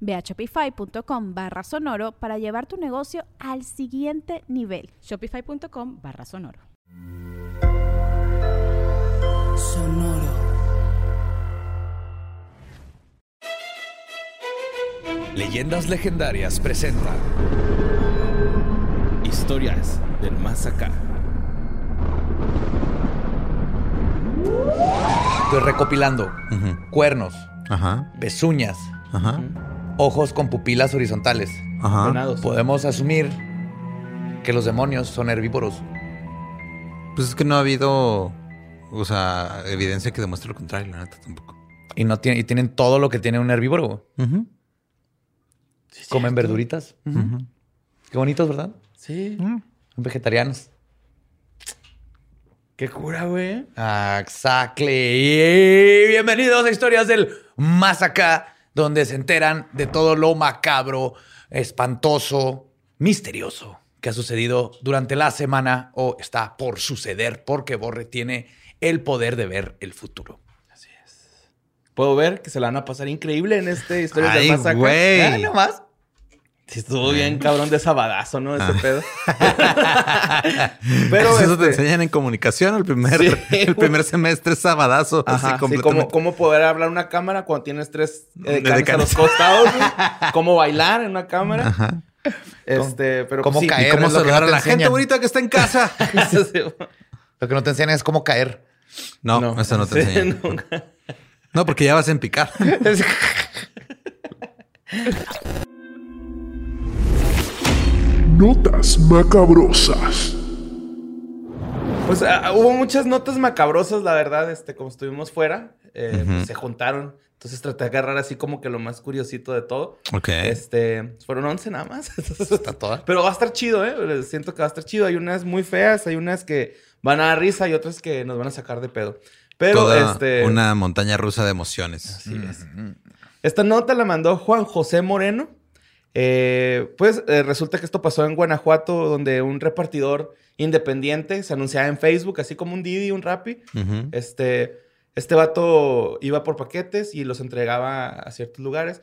Ve a shopify.com barra sonoro para llevar tu negocio al siguiente nivel. Shopify.com barra sonoro. Sonoro. Leyendas Legendarias presenta Historias del Más Acá. Estoy recopilando cuernos, Ajá. pezuñas, Ajá. ojos con pupilas horizontales. Ajá. Venados. Podemos asumir que los demonios son herbívoros. Pues es que no ha habido, o sea, evidencia que demuestre lo contrario, la neta tampoco. Y, no tienen, y tienen todo lo que tiene un herbívoro. Ujú. Comen verduritas. Qué bonitos, ¿verdad? Sí. Son vegetarianos. Qué cura, güey. Exactly. Y Bienvenidos a Historias del Más Acá, donde se enteran de todo lo macabro, espantoso, misterioso que ha sucedido durante la semana o está por suceder, porque Borre tiene el poder de ver el futuro. Puedo ver que se la van a pasar increíble en este Historias Ay, del Masacre. güey. Nomás. Sí, estuvo bien cabrón de sabadazo, ¿no? Ese pedo. Pero Pues eso este, te enseñan en comunicación el primer, Sí, el primer semestre es sabadazo. Ajá, así sí, cómo, completamente. cómo poder hablar una cámara cuando tienes tres eh, De a los costados. Cómo bailar en una cámara. Ajá. Este, pero cómo sí. caer. Y cómo saludar no a la gente bonita que está en casa. Lo que no te enseñan es cómo caer. No, eso no te Sí, enseñan. nunca. No, porque ya vas en picar. Notas macabrosas. Pues hubo muchas notas macabrosas, la verdad, este, como estuvimos fuera, eh, pues, se juntaron. Entonces traté de agarrar así como que lo más curiosito de todo. Ok. Este, fueron 11 nada más. Está toda. Pero va a estar chido, ¿eh? Siento que va a estar chido. Hay unas muy feas, hay unas que van a dar risa y otras que nos van a sacar de pedo. Pero, Toda este... una montaña rusa de emociones. Así es. Esta nota la mandó Juan José Moreno. Eh, pues eh, resulta que esto pasó en Guanajuato, donde un repartidor independiente se anunciaba en Facebook, así como un Didi, un Rappi. Este, este vato iba por paquetes y los entregaba a ciertos lugares.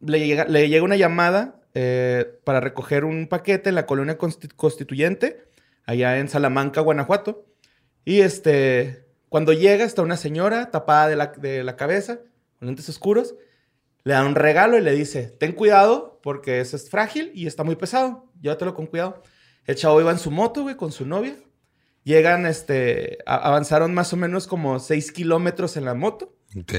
Le llega, le llega una llamada eh, para recoger un paquete en la colonia Consti- constituyente, allá en Salamanca, Guanajuato. Y este, cuando llega está una señora tapada de la, de la cabeza, con lentes oscuros. Le da un regalo y le dice, ten cuidado porque eso es frágil y está muy pesado. Llévatelo con cuidado. El chavo iba en su moto, güey, con su novia. Llegan, este, avanzaron más o menos como 6 kilómetros en la moto. Ok.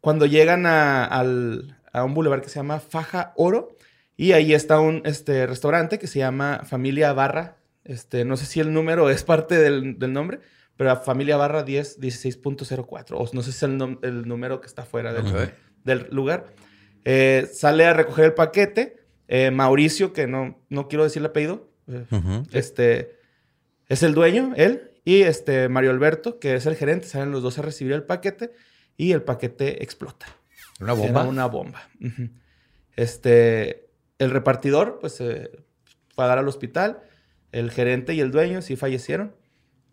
Cuando llegan a, al- a un bulevar que se llama Faja Oro, y ahí está un este, restaurante que se llama Familia Barra. Este, no sé si el número es parte del, del nombre, pero Familia Barra 10, 16.04. O no sé si es el, número que está fuera del, Ok. Del lugar. Eh, sale a recoger el paquete. eh, Mauricio, que no, no quiero decir el apellido, eh, este es el dueño, él, y este Mario Alberto, que es el gerente, salen los dos a recibir el paquete y el paquete explota. Una bomba. Era una bomba. Este, el repartidor, pues, fue a dar al hospital. El gerente y el dueño sí fallecieron.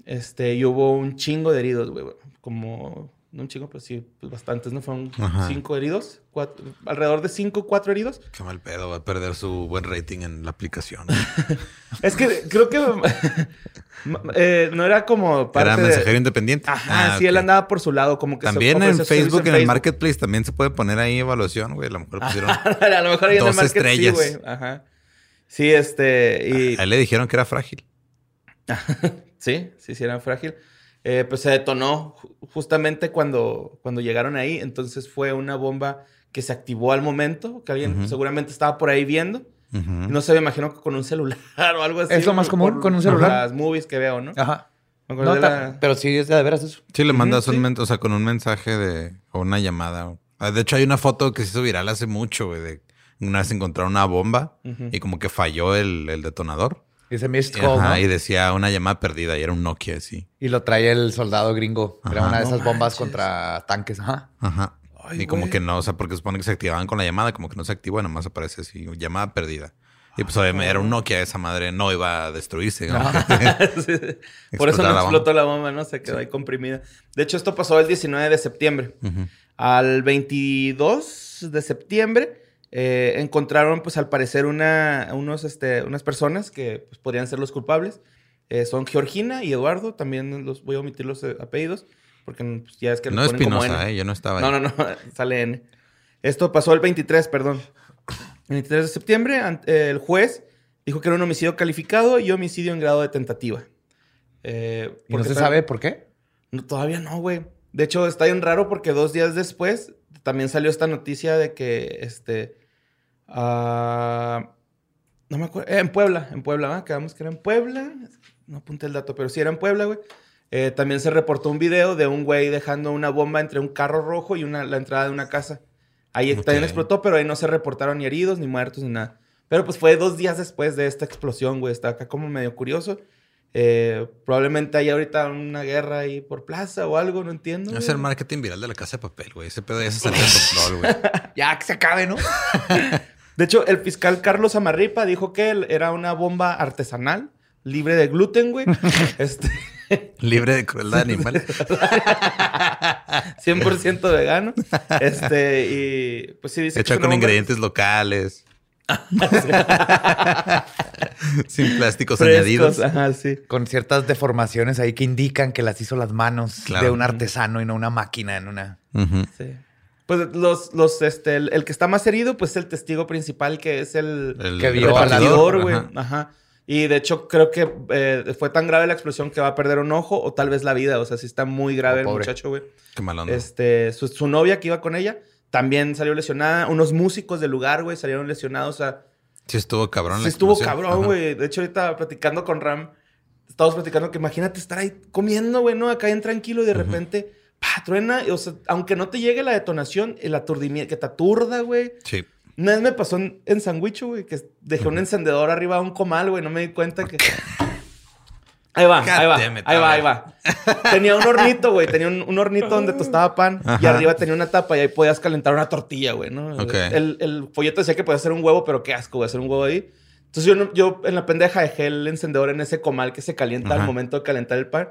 Este, y hubo un chingo de heridos, güey. Como, no un chingo, pero sí, pues bastantes, ¿no? Fueron Ajá. cinco heridos, cuatro, alrededor de cinco, cuatro heridos. Qué mal pedo, va a perder su buen rating en la aplicación. Es que creo que eh, no era como parte Era de- mensajero independiente. Ajá, Ah, sí, él andaba por su lado, como que se También en Facebook, en el Marketplace, también se puede poner ahí evaluación, güey. A lo mejor pusieron. a lo mejor ahí en el Dos sí, estrellas. güey. Ajá. Sí, este, y... A él le dijeron que era frágil. Sí, sí, sí, era frágil. Eh, pues se detonó ju- justamente cuando, cuando llegaron ahí. Entonces fue una bomba que se activó al momento, que alguien seguramente estaba por ahí viendo. No sé, me imagino que con un celular o algo así. Es lo más común, por con un celular. Las movies que veo, ¿no? Ajá. No, la- Pero sí es de veras eso. Sí, le mandas un sí. o sea, con un mensaje de o una llamada. Ah, De hecho, hay una foto que se hizo viral hace mucho, güey, de una vez encontraron una bomba y como que falló el, el detonador. Dice missed Y, call, ajá, ¿no? y decía una llamada perdida y era un Nokia así. Y lo trae el soldado gringo. Era una de No esas bombas contra tanques. Ajá. Ajá. Ay, y como que no, o sea, porque supone que se activaban con la llamada, como que no se activó, nomás aparece así, llamada perdida. Y pues obviamente era un Nokia, esa madre no iba a destruirse. ¿no? Sí. Por eso no la explotó la bomba, ¿no? Se quedó ahí comprimida. De hecho, esto pasó el 19 de septiembre. Al 22 de septiembre eh, encontraron, pues al parecer, una, unos, este, unas personas que pues, podrían ser los culpables. Eh, son Georgina y Eduardo. También los voy a omitir los eh, apellidos. Porque pues, ya es que No Espinosa, N. ¿eh? Yo no estaba ahí. No, no, no. Sale N. Esto pasó el 23, perdón. El 23 de septiembre, el juez dijo que era un homicidio calificado y homicidio en grado de tentativa. Eh, ¿Y no se sabe por qué? no, todavía no, güey. De hecho, está bien raro porque dos días después también salió esta noticia de que, este, ah, no me acuerdo, eh, en Puebla, en Puebla, ¿va? Quedamos que era en Puebla. No apunté el dato, pero sí era en Puebla, güey. Eh, también se reportó un video de un güey dejando una bomba entre un carro rojo y una, la entrada de una casa. Ahí también explotó, pero ahí no se reportaron ni heridos, ni muertos, ni nada. Pero pues fue dos días después de esta explosión, güey. Está acá como medio curioso. Eh, probablemente hay ahorita una guerra ahí por plaza o algo, no entiendo. Es el marketing viral de la casa de papel, güey. Ese pedo ya se salió de control, güey. Ya que se acabe, ¿no? De hecho, el fiscal Carlos Amarripa dijo que él era una bomba artesanal, libre de gluten, güey. este, Libre de crueldad animal. 100% vegano. Este, y pues sí dice que Hecha con bomba- ingredientes locales. Sin plásticos frescos, añadidos. Ajá, sí. Con ciertas deformaciones ahí que indican que las hizo las manos Claro. de un artesano y no una máquina en una. Sí. Pues los, los, este, el, el que está más herido, pues es el testigo principal, que es el, El Que vio a la- repartidor, güey. Ajá. Ajá. Y de hecho, creo que eh, fue tan grave la explosión que va a perder un ojo o tal vez la vida. O sea, sí está muy grave Oh, el muchacho, güey. Qué mal onda. Este, su, su novia que iba con ella también salió lesionada. Unos músicos del lugar, güey, salieron lesionados. O sea, Sí estuvo cabrón sí la estuvo cabrón, güey. De hecho, ahorita platicando con Ram, estábamos platicando que imagínate estar ahí comiendo, güey, ¿no? Acá bien tranquilo y de repente, pa, truena. O sea, aunque no te llegue la detonación, el aturdimiento, que te aturda, güey. Sí. Una vez me pasó en, en Sandwich, güey, que dejé un encendedor arriba de un comal, güey. No me di cuenta que... Ahí va, ahí va, ahí va, ahí va. Tenía un hornito, güey. Tenía un, un hornito donde tostaba pan. Y arriba tenía una tapa y ahí podías calentar una tortilla, güey, ¿no? Ok. El, el folleto decía que podías hacer un huevo, pero qué asco, güey, hacer un huevo ahí. Entonces yo, yo en la pendeja dejé el encendedor en ese comal que se calienta al momento de calentar el pan.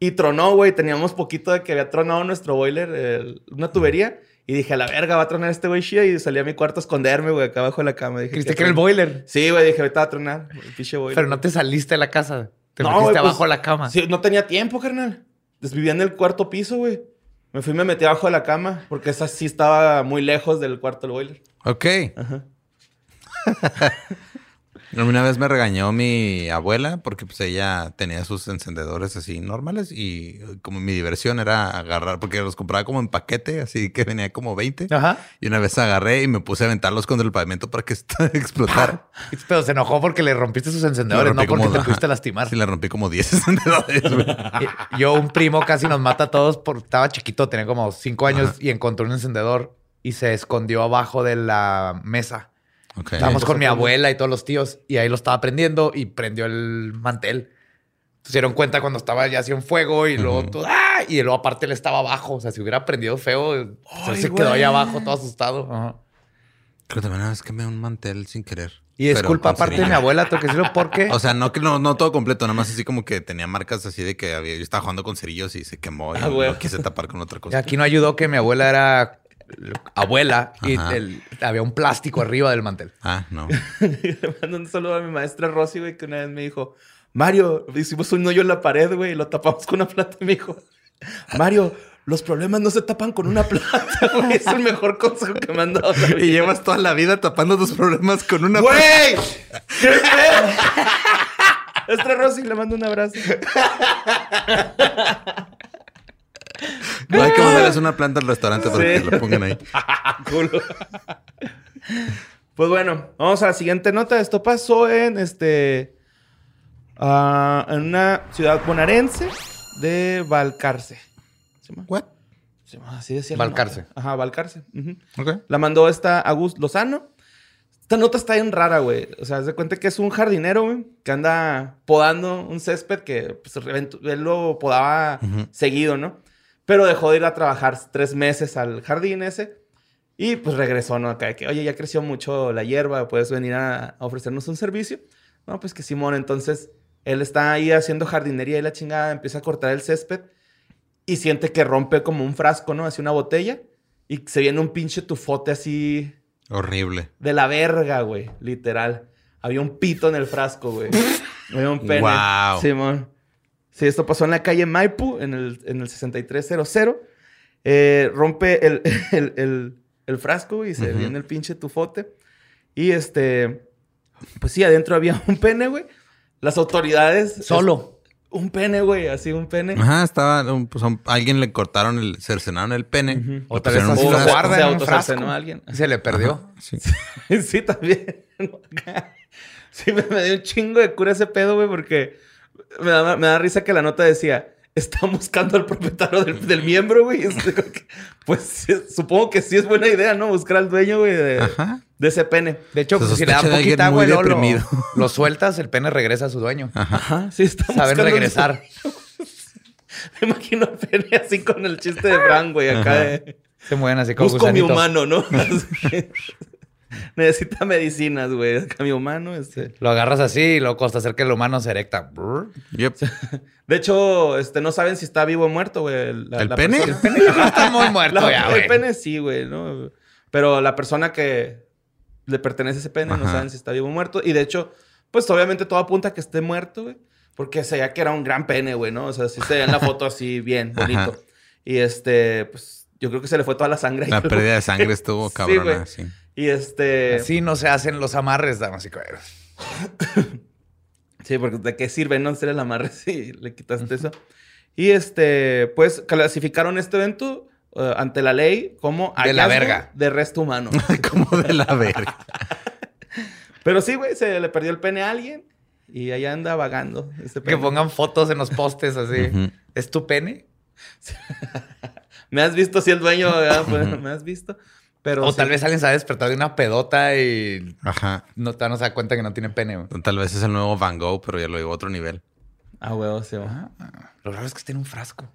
Y tronó, güey. Teníamos poquito de que había tronado nuestro boiler, el- una tubería. Y dije, a la verga, va a tronar este güey chida. Y salí a mi cuarto a esconderme, güey, acá abajo de la cama. Dije, Creíste ¿qué que era el boiler. Sí, güey, dije, ahorita va a tronar el pinche boiler. Pero no te saliste de la casa. Te No, metiste güey, pues, abajo de la cama. Sí, no tenía tiempo, carnal. Pues Vivía en el cuarto piso, güey. Me fui y me metí abajo de la cama porque esa sí estaba muy lejos del cuarto del boiler. Ok. Ajá. Una vez me regañó mi abuela porque pues ella tenía sus encendedores así normales y eh, como mi diversión era agarrar, porque los compraba como en paquete, así que venía como 20. Ajá. Y una vez agarré y me puse a aventarlos contra el pavimento para que explotara. Pero se enojó porque le rompiste sus encendedores, no porque como- te pudiste lastimar. Sí, le rompí como 10 encendedores. Yo, un primo casi nos mata a todos porque estaba chiquito, tenía como cinco años Ajá. y encontró un encendedor y se escondió abajo de la mesa. Ok. Estábamos con mi abuela y todos los tíos y ahí lo estaba prendiendo y prendió el mantel. Se dieron cuenta cuando estaba ya así en fuego y luego todo, ¡ah! y luego aparte él estaba abajo. O sea, si hubiera prendido feo, Ay, se quedó ahí abajo todo asustado. Ajá. Creo que también una vez quemé un mantel sin querer. Y es culpa aparte de mi abuela, tengo que decirlo porque O sea, no que no, no todo completo, nada más así como que tenía marcas así de que había, yo estaba jugando con cerillos y se quemó y Ah, quise tapar con otra cosa. aquí no ayudó que mi abuela era abuela y el- había un plástico arriba del mantel. Ah, no. Le mando un saludo a mi maestra Rosy, güey, que una vez me dijo, Mario, hicimos un hoyo en la pared, güey, y lo tapamos con una plata. Y me dijo, Mario, los problemas no se tapan con una plata, güey. Es el mejor consejo que me han dado. Y llevas toda la vida tapando tus problemas con una... ¡Güey! ¡Qué! Maestra Rosy, le mando un abrazo. No hay que mandarles una planta al restaurante para Sí. que lo pongan ahí. Culo. Pues bueno, vamos a la siguiente nota. Esto pasó en este. ah, en una ciudad bonaerense de Valcarce. ¿Se llama? What? Se llama- Así decía. Valcarce. Ajá, Valcarce. Ok. La mandó esta Agus Lozano. Esta nota está bien rara, güey. O sea, se cuenta que es un jardinero, güey, que anda podando un césped que pues, él lo podaba seguido, ¿no? Pero dejó de ir a trabajar tres meses al jardín ese y pues regresó, ¿no? Acá que, oye, ya creció mucho la hierba, puedes venir a, a ofrecernos un servicio. No, pues que Simón, entonces él está ahí haciendo jardinería y la chingada, empieza a cortar el césped y siente que rompe como un frasco, ¿no? Así una botella y se viene un pinche tufote así Horrible. de la verga, güey. Literal. Había un pito en el frasco, güey. Había un pene. Wow. Simón. Sí, esto pasó en la calle Maipu, en el, en el 6300. Eh, rompe el, el, el- el frasco y se Ujú. viene el pinche tufote. Y este... Pues sí, adentro había un pene, güey. Las autoridades... Solo. Un pene, güey. Así, un pene. Ajá, estaba. un- pues, a alguien le cortaron el. cercenaron el pene. Ujú. le O tal vez un frasco. guarda Se en un frasco. a alguien. Se le perdió. Sí. sí, también. sí, me, me dio un chingo de cura ese pedo, güey, porque me da, me da risa que la nota decía, están buscando al propietario del, del miembro, güey. Pues supongo que sí es buena idea, ¿no? Buscar al dueño, güey, de, ese pene. De hecho, pues, si le da poquita agua lo, lo sueltas, el pene regresa a su dueño. Ajá, sí, están Saben regresar. Me imagino al pene así con el chiste de Frank, güey, acá Ajá. de... Se mueven así como Busco mi gusanitos. humano, ¿no? Necesita medicinas, güey. Acá mi humano, este... Lo agarras así y luego hasta hacer que el humano se erecta. Yep. De hecho, este, no saben si está vivo o muerto, güey. la- ¿El la pene? persona- El pene yo creo que está muy muerto La- ya, el güey. pene sí, güey, ¿no? Pero la persona que le pertenece a ese pene no Ajá. saben si está vivo o muerto. Y de hecho, pues obviamente todo apunta a que esté muerto, güey. Porque se veía que era un gran pene, güey, ¿no? O sea, sí se veía en la foto así bien, Ajá. bonito. Y este, pues yo creo que se le fue toda la sangre. La pérdida de sangre estuvo Sí, cabrona. güey. Sí, Y este. Así no se hacen los amarres, damas y caballeros. Sí, porque ¿de qué sirve no hacer el amarre si le quitaste eso? Y este, pues clasificaron este evento eh, ante la ley como De la verga. de resto humano. Como de la verga. Pero sí, güey, se le perdió el pene a alguien y allá anda vagando. Este Que pongan fotos en los postes así. ¿Es tu pene? Me has visto si el dueño, ¿verdad? Me has visto. Pero o sí. tal vez alguien se ha despertado de una pedota y Ajá. no, no se da cuenta que no tiene pene. güey. Tal vez es el nuevo Van Gogh, pero ya lo llevó a otro nivel. Ah, huevo, sí. va. Lo raro es que esté en un frasco.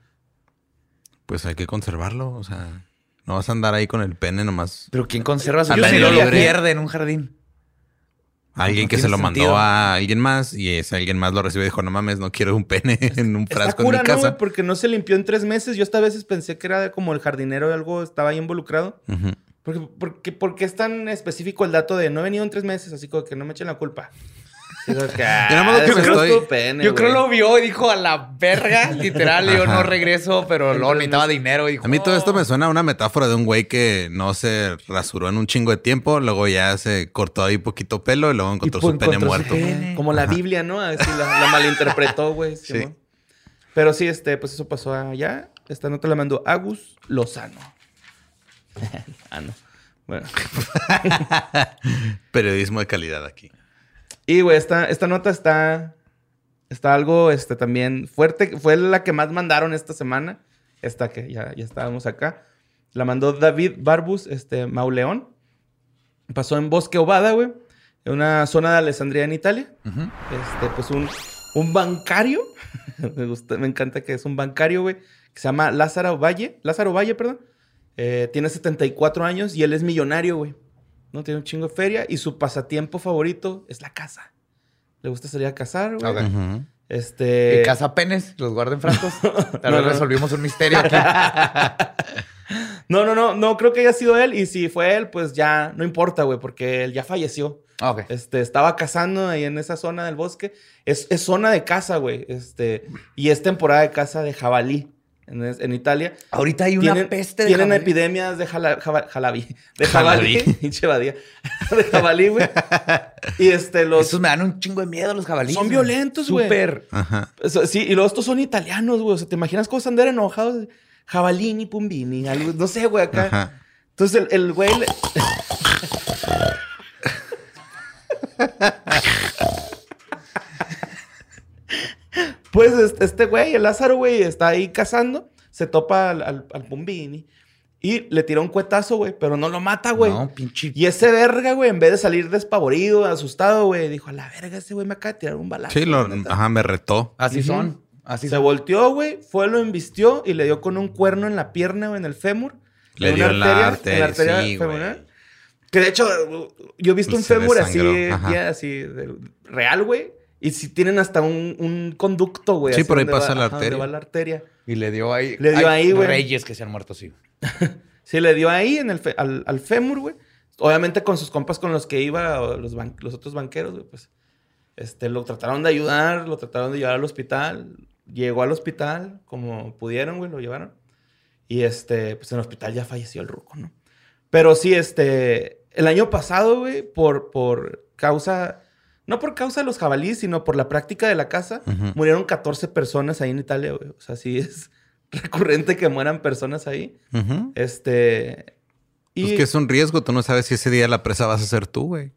Pues hay que conservarlo. O sea, no vas a andar ahí con el pene nomás. Pero ¿quién conserva su pene? Lo pierde en un jardín. Alguien no que se lo sentido. mandó a alguien más y ese alguien más lo recibió y dijo, no mames, no quiero un pene en un frasco cura, en mi ¿no, casa. güey? Porque no se limpió en tres meses. Yo hasta a veces pensé que era como el jardinero o algo estaba ahí involucrado. Ujú. Porque, porque, porque es tan específico el dato de no he venido en tres meses, así como que no me echen la culpa. Como que, ah, estoy- pene, Yo creo lo vio y dijo a la verga, literal. y yo no regreso, pero luego necesitaba dinero. Y dijo, A mí todo esto "Oh". me suena a una metáfora de un güey que no se rasuró en un chingo de tiempo, luego ya se cortó ahí poquito pelo y luego encontró Y, su pene muerto. pene. Como la Biblia, ¿no? Así la, la malinterpretó, güey. Sí. Pero sí, este, pues eso pasó allá. Esta nota la mandó Agus Lozano. ah, no. Bueno. Periodismo de calidad aquí. Y, güey, esta, esta nota está, está algo este, también fuerte. Fue la que más mandaron esta semana. Esta que ya, ya estábamos acá. La mandó David Barbus, este, Mauleón. Pasó en Bosque Ovada, güey. En una zona de Alessandria en Italia. Este, pues un, un bancario. me, gusta, me encanta que es un bancario, güey. Que se llama Lázaro Valle. Lázaro Valle, perdón. Eh, tiene 74 años y él es millonario, güey. ¿No? Tiene un chingo de feria y su pasatiempo favorito es la caza. Le gusta salir a cazar, güey. Este. Y caza penes, los guarda en frascos. Tal No, vez no. resolvimos un misterio aquí. No, no, no. No creo que haya sido él. Y si fue él, pues ya no importa, güey, porque él ya falleció. Ah. Este, estaba cazando ahí en esa zona del bosque. Es, es zona de caza, güey. Este, y es temporada de caza de jabalí. En, en Italia. Ahorita hay una tienen, peste de Tienen jabalí. epidemias de jala, jaba-. De jabalí. Jabalí. De jabalí, güey. Y este, los... Esos me dan un chingo de miedo los jabalíes. Son violentos, güey. Súper. Ajá. Sí, y luego estos son italianos, güey. O sea, ¿te imaginas cómo se andar enojados? Jabalini, pumbini, algo, no sé, güey, acá. Ajá. Entonces el, el güey... le- pues este, güey, el Lázaro, güey, está ahí cazando. Se topa al, al, al pumbini. Y le tira un cuetazo, güey, pero no lo mata, güey. No, pinche. Y ese verga, güey, en vez de salir despavorido, asustado, güey, dijo, a la verga, ese güey me acaba de tirar un balazo. Sí, lo- neta". ajá, me retó. Así son. Así Se son. volteó, güey, fue, lo embistió y le dio con un cuerno en la pierna o en el fémur. Le En dio una en la en la arteria, sí, femoral. Que de hecho, yo he visto un Se fémur así, así, de- real, güey. Y si tienen hasta un, un conducto, güey. Sí, así por ahí pasa va- la ajá, donde arteria. va la arteria. Y le dio ahí. Le dio Hay ahí, güey. Reyes que se han muerto, sí. Sí, le dio ahí en el fe- al, al fémur, güey. Obviamente con sus compas con los que iba, los, ban- los otros banqueros, güey, pues. Este, lo trataron de ayudar, lo trataron de llevar al hospital. Llegó al hospital como pudieron, güey, lo llevaron. Y este, pues en el hospital ya falleció el ruco, ¿no? Pero sí, este, el año pasado, güey, por, por causa, no por causa de los jabalíes, sino por la práctica de la caza, murieron 14 personas ahí en Italia, güey. O sea, sí es recurrente que mueran personas ahí. Este. Y. Pues que es un riesgo. Tú no sabes si ese día la presa vas a ser tú, güey.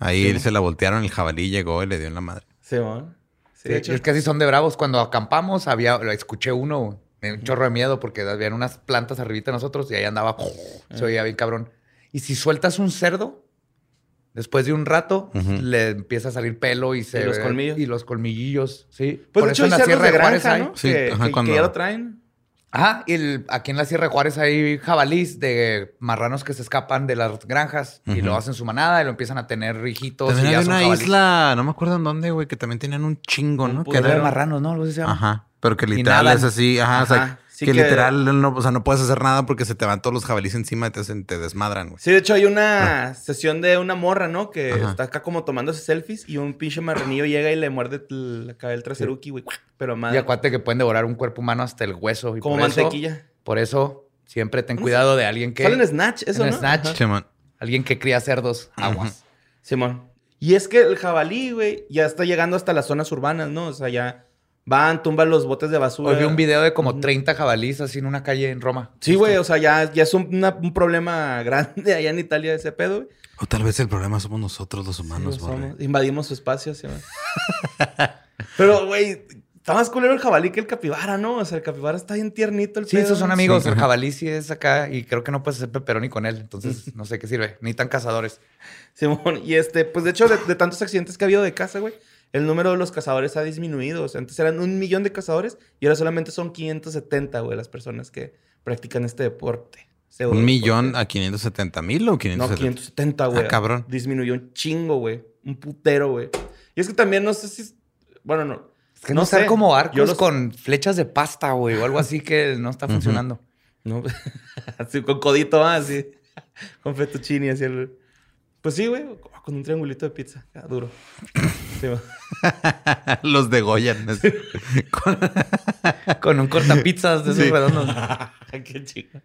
Ahí Sí, se la voltearon, el jabalí llegó y le dio en la madre. Sí, ¿no? Sí, Sí, de hecho. es que así son de bravos. Cuando acampamos, había, escuché uno. Me un chorro de miedo porque habían unas plantas arribita de nosotros y ahí andaba, se oía bien cabrón. Y si sueltas un cerdo, después de un rato, le empieza a salir pelo y se Y los colmillos. Y los colmillillos, sí. Pues Por de hecho, eso hay en la Sierra de Juárez granja, hay. ¿no? Sí, que, ajá, que- cuando- que ya lo traen. Ajá, y el- aquí en la Sierra de Juárez hay jabalís de marranos que se escapan de las granjas y lo hacen su manada y lo empiezan a tener hijitos. También y ya son una jabalís. isla, no me acuerdo en dónde, güey, que también tenían un chingo, Un ¿no? Que Que era de marranos, ¿no? Algo así se llama. Ajá. Pero que literal es así, ajá, o sea, Ajá. Sí que, que- literal no, o sea, no puedes hacer nada porque se te van todos los jabalíes encima y te, hacen- te desmadran, güey. Sí, de hecho, hay una sesión de una morra, ¿no? Que Ajá. está acá como tomándose selfies y un pinche marranillo llega y le muerde la cabeza del traseruki, güey. Pero Y madre. acuérdate que pueden devorar un cuerpo humano hasta el hueso. Y Como por eso- mantequilla. por eso, siempre ten cuidado de alguien que... Sale en Snatch, eso, en ¿no? Snatch. Simón. Alguien que cría cerdos, aguas. Simón. Y es que el jabalí, güey, ya está llegando hasta las zonas urbanas, ¿no? O sea, ya van, tumban los botes de basura. Hoy vi un video de como Ujú. 30 jabalíes así en una calle en Roma. Sí, güey, o sea, ya, ya es un, una- un problema grande allá en Italia ese pedo, güey. O tal vez el problema somos nosotros los humanos, Sí, somos- invadimos su espacio, sí, güey. Pero, güey, está más culero el jabalí que el capibara, ¿no? O sea, el capibara está bien tiernito el Sí, pedo. esos son amigos. Sí, el jabalí sí es acá y creo que no puedes hacer pepperoni con él. Entonces, no sé qué sirve. Ni tan cazadores. Simón, y este, pues de hecho, de, de tantos accidentes que ha habido de caza, güey, el número de los cazadores ha disminuido. O sea, antes eran un millón de cazadores y ahora solamente son 570, güey, las personas que practican este deporte. ¿Un millón a 570 mil o No, 570? 570, güey. Ah, cabrón. Disminuyó un chingo, güey. Un putero, güey. Y es que también no sé si... Bueno, no. Es que no, sé. sé. como Yo arcos los- con flechas de pasta, güey, o algo así que no está funcionando. No, así con codito, ah, así. con fettuccini, así. el- Pues sí, güey. Con un triangulito de pizza. duro. Sí, los degollan. así. Con un cortapizzas de esos Sí. redondos. Qué chido.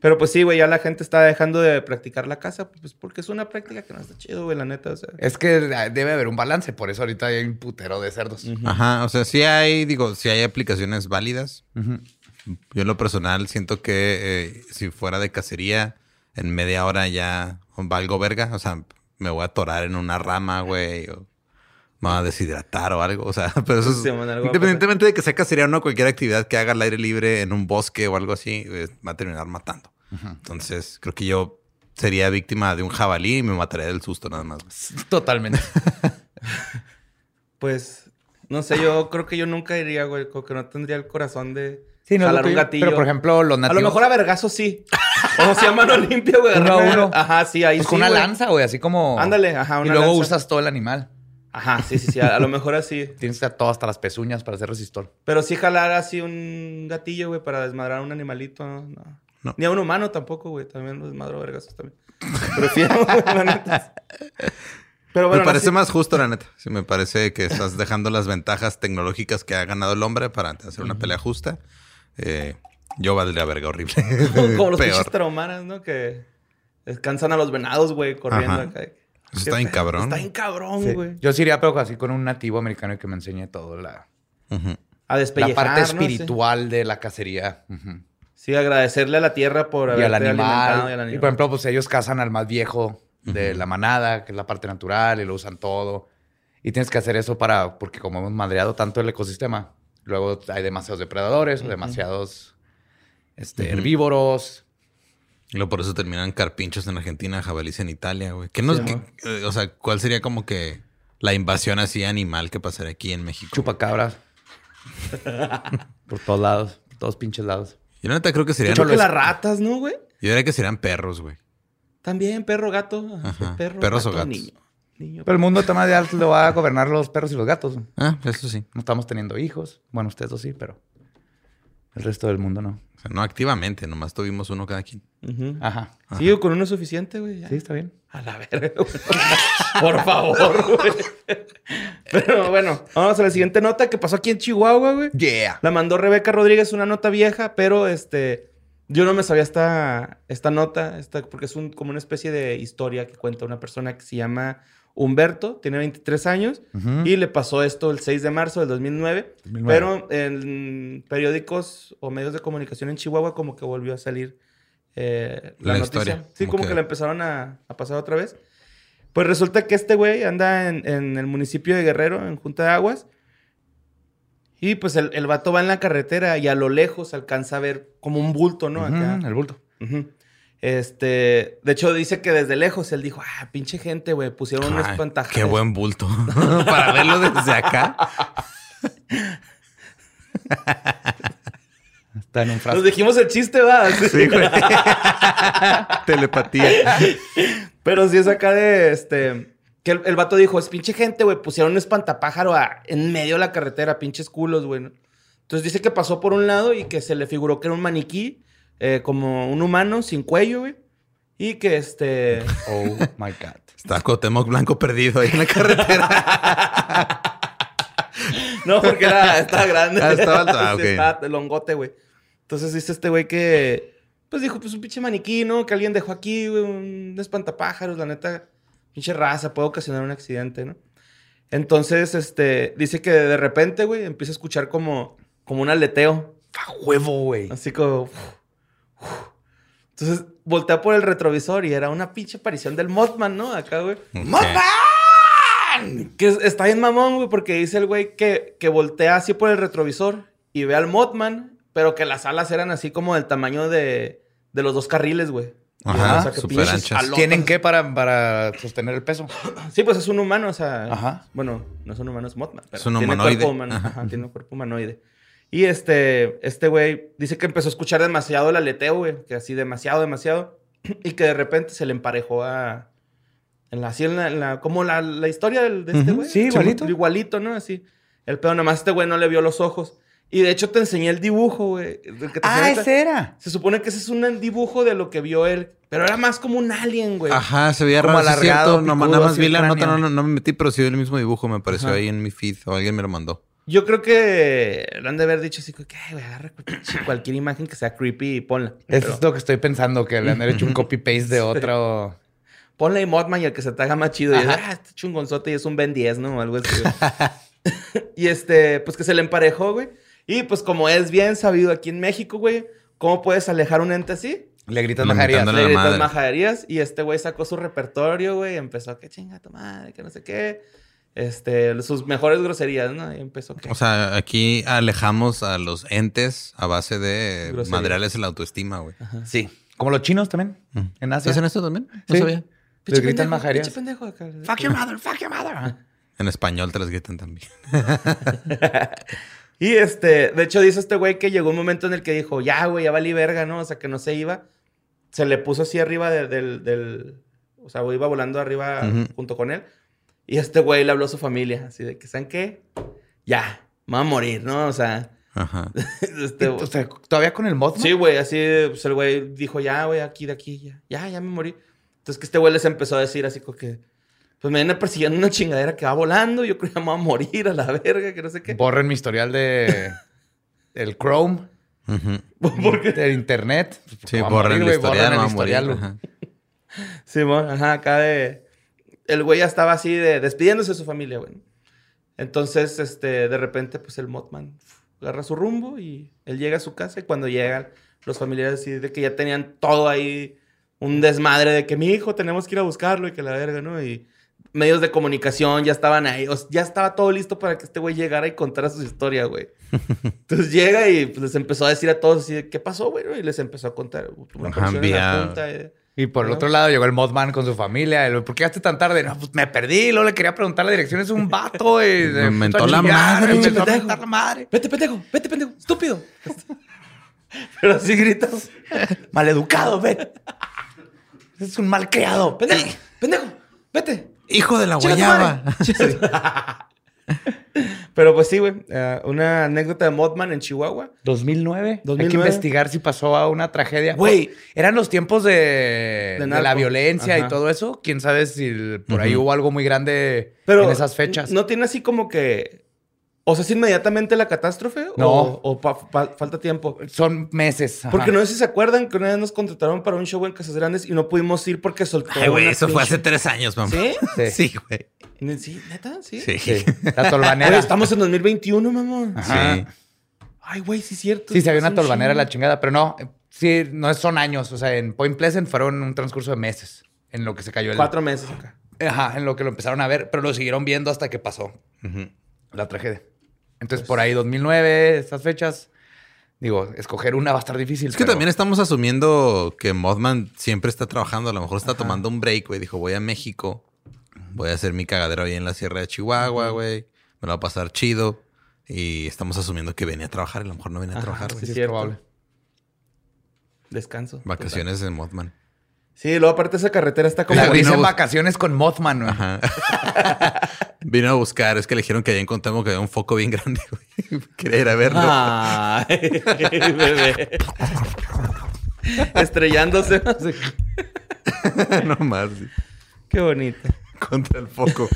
Pero pues sí, güey, ya la gente está dejando de practicar la caza, pues porque es una práctica que no está chido, güey, la neta. O sea. Es que debe haber un balance, por eso ahorita hay un putero de cerdos. Ajá, o sea, sí hay, digo, sí hay aplicaciones válidas. Yo en lo personal siento que eh, si fuera de cacería, en media hora ya valgo verga. O sea, me voy a atorar en una rama, güey. O me voy a deshidratar o algo. O sea, pero eso es... Sí, man, algo va a independientemente de que sea cacería o no, cualquier actividad que haga al aire libre en un bosque o algo así, eh, va a terminar matando. Entonces, creo que yo sería víctima de un jabalí y me mataría del susto nada más. Totalmente. Pues, no sé, yo creo que yo nunca iría, güey, como que no tendría el corazón de Sí, no jalar un gatillo. Pero, por ejemplo, los a nativos... lo mejor a vergazo sí. O sea, a mano limpia, güey. Uno a uno. Ajá, sí, ahí Pues sí, con una güey. lanza, güey, así como... Ándale, ajá, Y una luego lanza. usas todo el animal. Ajá, sí, sí, sí. A, a lo mejor así. Tienes todo hasta las pezuñas para hacer resistor. Pero sí jalar así un gatillo, güey, para desmadrar a un animalito, no. no. No. Ni a un humano tampoco, güey. También los desmadro vergazos también. Prefiero, güey, la neta. Pero bueno, me parece no, sí. más justo, la neta. Sí, me parece que estás dejando las ventajas tecnológicas que ha ganado el hombre para hacer una pelea justa. eh, yo valdría verga horrible. Como los pinches traumaras, ¿no? Que descansan a los venados, güey, corriendo Ajá. acá. Eso está bien cabrón. Está bien cabrón, Sí. güey. Yo sí iría, pero así con un nativo americano y que me enseñe todo la. A la parte ¿no? Sí. espiritual de la cacería. Sí, agradecerle a la tierra por Y al alimentado animal. y al Y animal. por ejemplo, pues ellos cazan al más viejo de la manada, que es la parte natural, y lo usan todo. Y tienes que hacer eso para, porque como hemos madreado tanto el ecosistema, luego hay demasiados depredadores o demasiados este, herbívoros. Y luego por eso terminan carpinchos en Argentina, jabalíes en Italia, güey. ¿Qué nos, Sí, qué- eh, o sea, ¿cuál sería como que la invasión así animal que pasaría aquí en México? Chupacabras. por todos lados, por todos pinches lados. Yo la neta creo que serían... Creo que las ratas, ¿no, güey? Yo diría que serían perros, güey. También, perro, gato. Ajá. Perro, ¿Perros o gato, gatos? Niño. Niño. Pero el mundo todavía ya lo va a gobernar los perros y los gatos. Ah, eso sí. No estamos teniendo hijos. Bueno, ustedes dos sí, pero el resto del mundo no. O sea, no activamente, nomás tuvimos uno cada quien. Ujú. Ajá. Sí, con uno es suficiente, güey. ya. Sí, está bien. A la verga. Por favor, güey. Pero bueno, vamos a la siguiente nota que pasó aquí en Chihuahua, güey. Yeah. La mandó Rebeca Rodríguez, una nota vieja, pero este. Yo no me sabía esta, esta nota, esta, porque es un, como una especie de historia que cuenta una persona que se llama Humberto, tiene 23 años, y le pasó esto el 6 de marzo del 2009. 2009. Pero en periódicos o medios de comunicación en Chihuahua, como que volvió a salir eh, la, La noticia. historia, Sí, como como que, que- la empezaron a, a pasar otra vez. Pues resulta que este güey anda en, en el municipio de Guerrero, en Junta de Aguas. Y pues el, el vato va en la carretera y a lo lejos alcanza a ver como un bulto, ¿no? Ujú, Acá. el bulto. Este, de hecho dice que desde lejos él dijo, ah, pinche gente, güey, pusieron un Ay, espantajares. qué buen bulto. Para verlo desde acá. Está en un Nos dijimos el chiste, va. Sí, güey. Telepatía. Pero sí es acá de este. Que el, el vato dijo: Es pinche gente, güey. Pusieron un espantapájaro a- en medio de la carretera, pinches culos, güey. ¿no? Entonces dice que pasó por un lado y que se le figuró que era un maniquí, eh, como un humano sin cuello, güey. Y que este. Oh my God. Está Cuauhtémoc Blanco perdido ahí en la carretera. No, porque era, estaba grande. Ah, estaba alto. Ah, Sí, ok. estaba longote, güey. Entonces dice este güey que. Pues dijo, pues un pinche maniquí, ¿no? Que alguien dejó aquí, güey, un espantapájaros, la neta. Pinche raza, puede ocasionar un accidente, ¿no? Entonces, este, dice que de repente, güey, empieza a escuchar como, como un aleteo. A huevo, güey. Así como. Entonces, voltea por el retrovisor y era una pinche aparición del Mothman, ¿no? Acá, güey. Ok. Que es- está bien mamón, güey, porque dice el güey que, que voltea así por el retrovisor y ve al Mothman, pero que las alas eran así como del tamaño de, de los dos carriles, güey. Ajá, O sea, que súper pinches anchas. ¿Tienen qué para, para sostener el peso? Sí, pues es un humano, o sea. Ajá. Bueno, no es un humano, es Mothman. Pero Es un tiene humanoide. cuerpo humano. Ajá. Ajá, tiene un cuerpo humanoide. Y este, este güey dice que empezó a escuchar demasiado el aleteo, güey. Que así demasiado, demasiado. Y que de repente se le emparejó a. En la, así en la, en la- como la, la historia del- de este güey. sí, igualito. Igualito, ¿no? Así. El pedo, nomás este güey no le vio los ojos. Y de hecho te enseñé el dibujo, güey. Ah, ese era. Se supone que ese es un dibujo de lo que vio él. Pero era más como un alien, güey. Ajá, se veía Como raro. alargado, cierto. No, picudo, nada más vi la nota, cráneo. no, no me metí, pero sí vi el mismo dibujo. Me apareció Ajá. ahí en mi feed o alguien me lo mandó. Yo creo que le han de haber dicho así, que "Ay, güey, agarra cualquier- imagen que sea creepy y ponla. Eso Pero es lo que estoy pensando, que le han hecho un copy-paste de otro. Ponla y Mothman y el que se te haga más chido. Y es, ah, este chungonzote y es un Ben 10, ¿no? O algo así, y este, pues que se le emparejó, güey. Y pues como es bien sabido aquí en México, güey, ¿cómo puedes alejar un ente así? Le gritas inventando Le gritas majaderías y este güey sacó su repertorio, güey, y empezó, que chinga tu madre, que no sé qué. Este, sus mejores groserías, ¿no? Y empezó que... O sea, aquí alejamos a los entes a base de Groserías. madrearles la autoestima, güey. Sí. Como los chinos también. En Asia. ¿Hacen esto también? No Sí. sabía. Le gritan pinche pendejo acá. Fuck your mother, fuck your mother. En español te las gritan también. Y este, de hecho dice este güey que llegó un momento en el que dijo, ya, güey, ya valí verga, ¿no? O sea, que no se iba. Se le puso así arriba de- del, del, o sea, güey, iba volando arriba Ujú. junto con él. Y este güey le habló a su familia, así de que, ¿saben qué? Ya, me va a morir, ¿no? O sea, Ajá. este, O sea, todavía con el mod. sí, güey, así, pues el güey dijo, ya, güey, aquí, de aquí, ya, ya, ya me morí. Entonces que este güey les empezó a decir así como que, pues me viene persiguiendo una chingadera que va volando, yo creo que me va a morir a la verga, que no sé qué. Borren mi historial de el Chrome Ujú. ¿Por qué? de internet. Sí, Va a borran morir, el historial, va el historial. Simón, ajá, acá de. El güey ya estaba así de despidiéndose de su familia, güey. Entonces, este, de repente, pues el Mothman agarra su rumbo y él llega a su casa y cuando llegan los familiares así de que ya tenían todo ahí, un desmadre de que mi hijo tenemos que ir a buscarlo y que la verga, ¿no? Y medios de comunicación ya estaban ahí, o sea, ya estaba todo listo para que este güey llegara y contara su historia, güey. Entonces llega y pues, les empezó a decir a todos así, de, ¿qué pasó, güey? Y les empezó a contar. Una Ajá, en la. Y por el otro lado llegó el Mothman con su familia. El, ¿Por qué llegaste tan tarde? No, pues me perdí. Luego le quería preguntar la dirección. Es un vato. Y Me mentó la madre, Me a mentar la madre. Vete, pendejo, vete, pendejo, estúpido. Pero así gritas. Maleducado, ven. Es un mal criado. Pendejo, pendejo, vete. Hijo de la guayaba. Pero pues sí, güey. eh, una anécdota de Mothman en Chihuahua. 2009. Hay que 2009. investigar si pasó a una tragedia. Güey. Eran los tiempos de, la violencia Ajá. y todo eso. Quién sabe si por ahí hubo algo muy grande Pero en esas fechas. No tiene así como que. O sea, es inmediatamente la catástrofe. No. O, o pa- fa- falta tiempo. Son meses. ajá. Porque no sé si se acuerdan que una vez nos contrataron para un show en Casas Grandes y no pudimos ir porque soltó. Ay, güey, eso fue hace tres años, mamá. ¿Sí? Sí. Güey. ¿Sí? ¿Neta? ¿Sí? Sí. Sí. La tolvanera. estamos en 2021, mamón. Ajá. Sí. Ay, güey, sí es cierto. Sí, se había una un tolvanera la chingada, pero no, sí, no son años. O sea, en Point Pleasant fueron un transcurso de meses en lo que se cayó el. Cuatro meses acá. Ajá, en lo que lo empezaron a ver, pero lo siguieron viendo hasta que pasó la tragedia. Entonces, por ahí 2009, estas fechas, digo, escoger una va a estar difícil. Es que pero- también estamos asumiendo que Mothman siempre está trabajando. A lo mejor está tomando un break, güey. Dijo, voy a México. Voy a hacer mi cagadero ahí en la Sierra de Chihuahua, güey. Me lo va a pasar chido. Y estamos asumiendo que venía a trabajar. y A lo mejor no venía a trabajar, sí, güey. sí, es cierto. probable. Descanso. Vacaciones de Mothman. Sí, luego aparte esa carretera está como... La vino risa a en bus- vacaciones con Mothman, güey. Ajá. Vino a buscar. Es que le dijeron que allá encontramos que había un foco bien grande, güey. Quería ir a verlo. Ay, bebé. Estrellándose. no más. sí. Qué bonito. Contra el foco.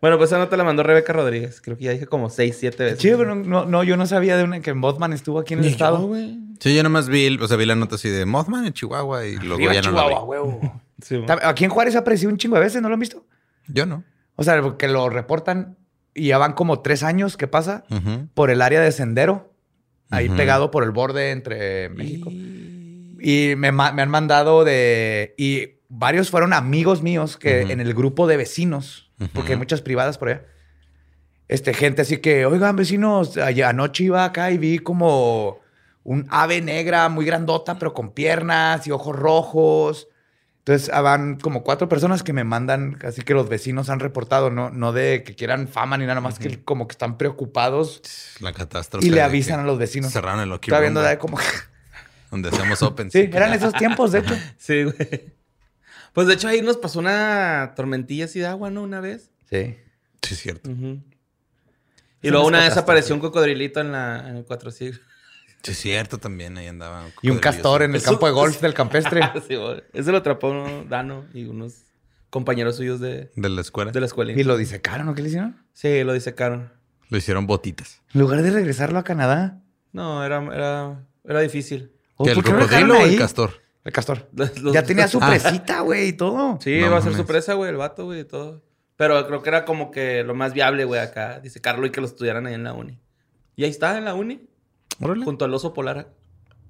Bueno, pues esa nota la mandó Rebeca Rodríguez. Creo que ya dije como seis, siete veces. Sí, pero no, no, yo no sabía de una que Mothman estuvo aquí en el Ni estado. yo, güey. Sí, yo nomás vi, o sea, vi la nota así de Mothman en Chihuahua y luego Arriba ya no la vi. Chihuahua, huevo. Sí, Aquí en Juárez ha aparecido un chingo de veces, ¿no lo han visto? Yo no. O sea, que lo reportan y ya van como tres años que pasa por el área de Sendero, ahí pegado por el borde entre México. Y me, han mandado de... Y varios fueron amigos míos que en el grupo de vecinos, porque hay muchas privadas por allá. Este, gente así que, oigan, vecinos, anoche iba acá y vi como un ave negra muy grandota, pero con piernas y ojos rojos. Entonces, ah, van como cuatro personas que me mandan, así que los vecinos han reportado, no, no de que quieran fama ni nada más, que como que están preocupados La catástrofe. y le avisan a los vecinos. Cerraron el Estaba viendo de como... donde hacemos open. Sí, eran esos tiempos, de hecho. Sí, güey. Pues de hecho ahí nos pasó una tormentilla así de agua, ¿no? Una vez. Sí. Sí, es cierto. Y luego una vez apareció un cocodrilito en, la, en el cuatro siglos. Sí, es cierto también. Ahí andaba. Y un castor en el campo de golf del campestre. sí, güey. Ese lo atrapó uno, Dano y unos compañeros suyos de, De la escuela. de la escuela. y lo disecaron, ¿o qué le hicieron? Sí, lo disecaron. Lo hicieron botitas. En lugar de regresarlo a Canadá. No, era, era, era difícil. ¿O ¿Que ¿El cocodrilo o el castor? El castor. Los- los- Ya tenía su Ah. presita, güey, y todo. Sí, No iba a ser su presa, güey, el vato, güey, y todo. Pero creo que era como que lo más viable, güey, acá. Dice Carlos y que lo estudiaran ahí en la uni. Y ahí está, en la uni, Órale. junto al oso polar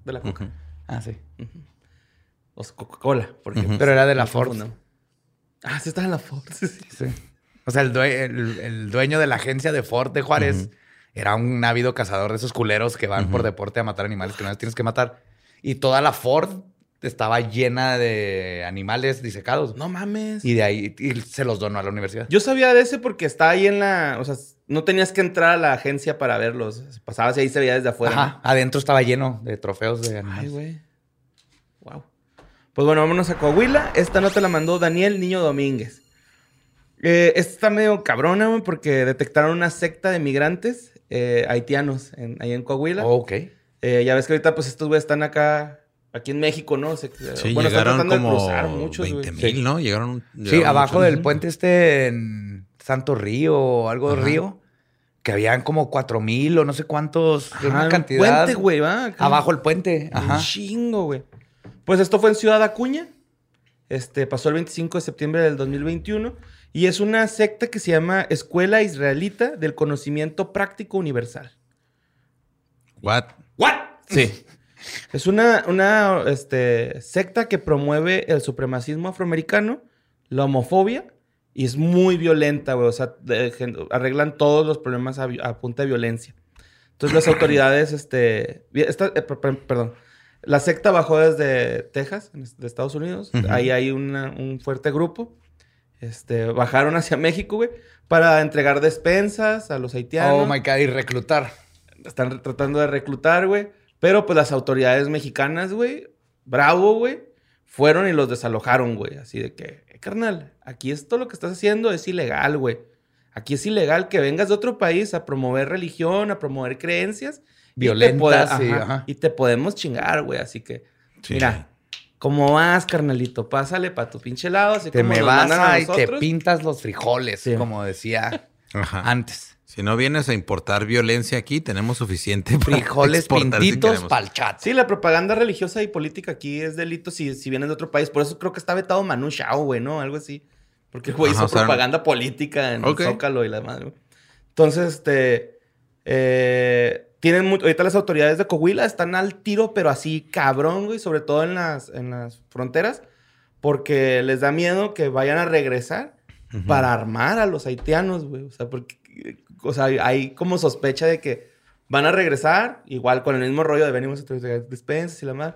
de la coca. Ujú. Ah, sí. O sea, Coca-Cola, por ejemplo. Pero era de la Ford. Ah, sí, estaba en la Ford. sí, sí. Sí. O sea, el, due- el- el dueño de la agencia de Ford de Juárez era un ávido cazador de esos culeros que van por deporte a matar animales que no les tienes que matar. Y toda la Ford estaba llena de animales disecados. No mames. Y de ahí y se los donó a la universidad. Yo sabía de ese porque está ahí en la... O sea, no tenías que entrar a la agencia para verlos. Pasabas y ahí se veía desde afuera. ¿no? Ajá. Adentro estaba lleno de trofeos de Ay, animales. güey. Wow. Pues bueno, vámonos a Coahuila. Esta nota la mandó Daniel Niño Domínguez. Eh, esta está medio cabrona, güey, porque detectaron una secta de migrantes eh, haitianos en, ahí en Coahuila. Oh, ok. Eh, ya ves que ahorita, pues, estos güeyes están acá, aquí en México, ¿no? Se- Sí, bueno, están llegaron como cruzar muchos, güey. 20 mil, ¿no? Llegaron. Sí, llegaron abajo muchos. del puente este en Santo Río o algo de. Río. que habían como cuatro mil o no sé cuántos, Ajá, una un cantidad. Puente, güey, va. Abajo el puente. Un chingo, güey. Pues esto fue en Ciudad Acuña. Este, pasó el 25 de septiembre del 2021. Y es una secta que se llama Escuela Israelita del Conocimiento Práctico Universal. What? ¿What? Sí. Es una, una este, secta que promueve el supremacismo afroamericano, la homofobia, y es muy violenta, güey. O sea, de- gen- arreglan todos los problemas a, a punta de violencia. Entonces las autoridades, este... esta- eh, per- per- perdón. La secta bajó desde Texas, de Estados Unidos. Ujú. Ahí hay una- un fuerte grupo. Este, bajaron hacia México, güey, para entregar despensas a los haitianos Oh my God, y reclutar. están tratando de reclutar, güey. Pero pues las autoridades mexicanas, güey, bravo, güey, fueron y los desalojaron, güey. Así de que, eh, carnal, aquí esto lo que estás haciendo es ilegal, güey. Aquí es ilegal que vengas de otro país a promover religión, a promover creencias. y te Violentas, ajá, ajá. y te podemos chingar, güey. Así que, Sí. mira, ¿cómo vas, carnalito? Pásale para tu pinche lado, así Te como me vas a y te pintas los frijoles, Sí. como decía Ajá. antes. Si no vienes a importar violencia aquí, tenemos suficiente para Frijoles pintitos queremos. pa'l chat. Sí, la propaganda religiosa y política aquí es delito si, si vienes de otro país. Por eso creo que está vetado Manu Chao, güey, ¿no? Algo así. Porque el güey hizo o sea, propaganda política en Ok. Zócalo y la madre. güey. Entonces, este... eh, tienen mu- ahorita las autoridades de Coahuila están al tiro, pero así cabrón, güey. Sobre todo en las, en las fronteras. Porque les da miedo que vayan a regresar para armar a los haitianos, güey. O sea, porque... O sea, hay- como sospecha de que van a regresar, igual con el mismo rollo de venimos a traer despensas y la madre,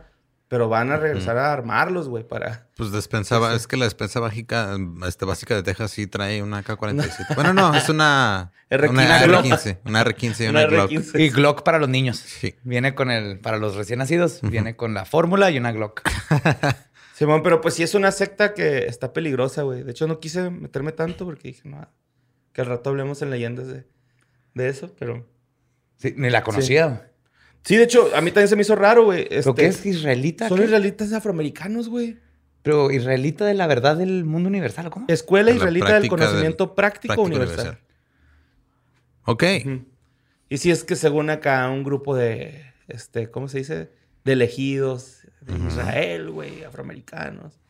pero van a regresar a armarlos, güey, para... Pues despensa, es que la despensa básica, este, básica de Texas sí trae una K-47. bueno, no, es una, R15. una Glock. R15. Una R15 y una, Una Glock. R15. Y Glock para los niños. Sí. Viene con el, para los recién nacidos, viene con la fórmula y una Glock. Simón, pero pues sí es una secta que está peligrosa, güey. De hecho, no quise meterme tanto porque dije, no, que al rato hablemos en leyendas de, de eso, pero... Sí, ni la conocía. Sí, de hecho, a mí también se me hizo raro, güey. ¿Pero Este, qué es israelita? Son ¿Qué? israelitas afroamericanos, güey. Pero israelita de la verdad del mundo universal, ¿cómo? Escuela la israelita del conocimiento práctico, Práctico universal. Ok. Ujú. Y sí es que según acá un grupo de, este, ¿cómo se dice? De elegidos de Israel, güey, afroamericanos.